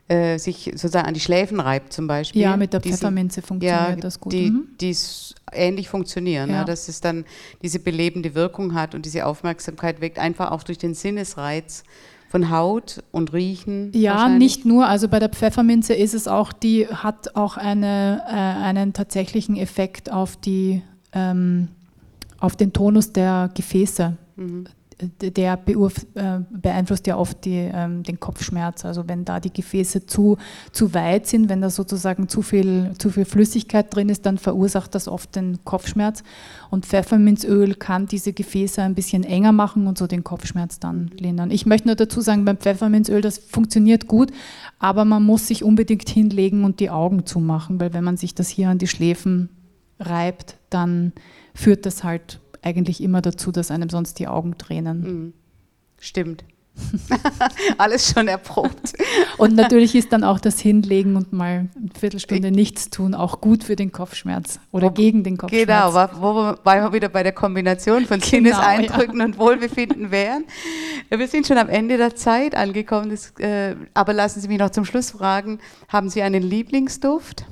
äh, sich sozusagen an die Schläfen reibt zum Beispiel. Ja, mit der Pfefferminze funktioniert ja, das gut. Die, mhm. die ähnlich funktionieren, ja. ne? dass es dann diese belebende Wirkung hat und diese Aufmerksamkeit weckt, einfach auch durch den Sinnesreiz von Haut und Riechen? Ja, nicht nur. Also bei der Pfefferminze ist es auch, die hat auch eine, äh, einen tatsächlichen Effekt auf, die, ähm, auf den Tonus der Gefäße. Mhm der äh, beeinflusst ja oft die, ähm, den Kopfschmerz. Also wenn da die Gefäße zu, zu weit sind, wenn da sozusagen zu viel, zu viel Flüssigkeit drin ist, dann verursacht das oft den Kopfschmerz. Und Pfefferminzöl kann diese Gefäße ein bisschen enger machen und so den Kopfschmerz dann lindern. Ich möchte nur dazu sagen, beim Pfefferminzöl, das funktioniert gut, aber man muss sich unbedingt hinlegen und die Augen zumachen, weil wenn man sich das hier an die Schläfen reibt, dann führt das halt eigentlich immer dazu, dass einem sonst die Augen tränen. Mhm. Stimmt. Alles schon erprobt. Und natürlich ist dann auch das Hinlegen und mal eine Viertelstunde nichts tun auch gut für den Kopfschmerz oder wo, gegen den Kopfschmerz. Genau, wo wir, weil wir wieder bei der Kombination von genau, Sinneseindrücken ja. und Wohlbefinden wären. Wir sind schon am Ende der Zeit angekommen, das, äh, aber lassen Sie mich noch zum Schluss fragen, haben Sie einen Lieblingsduft?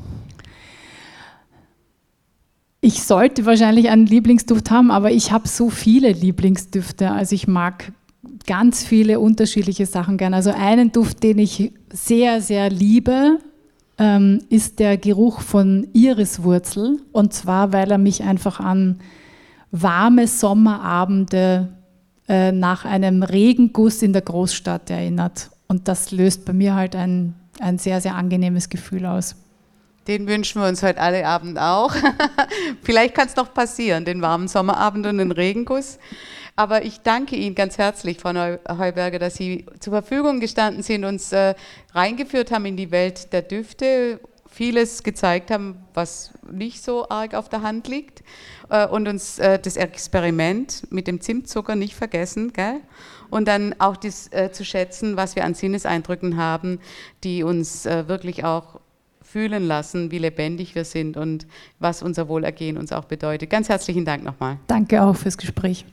Ich sollte wahrscheinlich einen Lieblingsduft haben, aber ich habe so viele Lieblingsdüfte. Also ich mag ganz viele unterschiedliche Sachen gerne. Also einen Duft, den ich sehr, sehr liebe, ähm, ist der Geruch von Iriswurzel. Und zwar, weil er mich einfach an warme Sommerabende äh, nach einem Regenguss in der Großstadt erinnert. Und das löst bei mir halt ein, ein sehr, sehr angenehmes Gefühl aus. Den wünschen wir uns heute alle Abend auch. Vielleicht kann es noch passieren, den warmen Sommerabend und den Regenguss. Aber ich danke Ihnen ganz herzlich, Frau Heuberger, dass Sie zur Verfügung gestanden sind, uns äh, reingeführt haben in die Welt der Düfte, vieles gezeigt haben, was nicht so arg auf der Hand liegt äh, und uns äh, das Experiment mit dem Zimtzucker nicht vergessen, gell? und dann auch das äh, zu schätzen, was wir an Sinneseindrücken haben, die uns äh, wirklich auch fühlen lassen, wie lebendig wir sind und was unser Wohlergehen uns auch bedeutet. Ganz herzlichen Dank nochmal. Danke auch fürs Gespräch.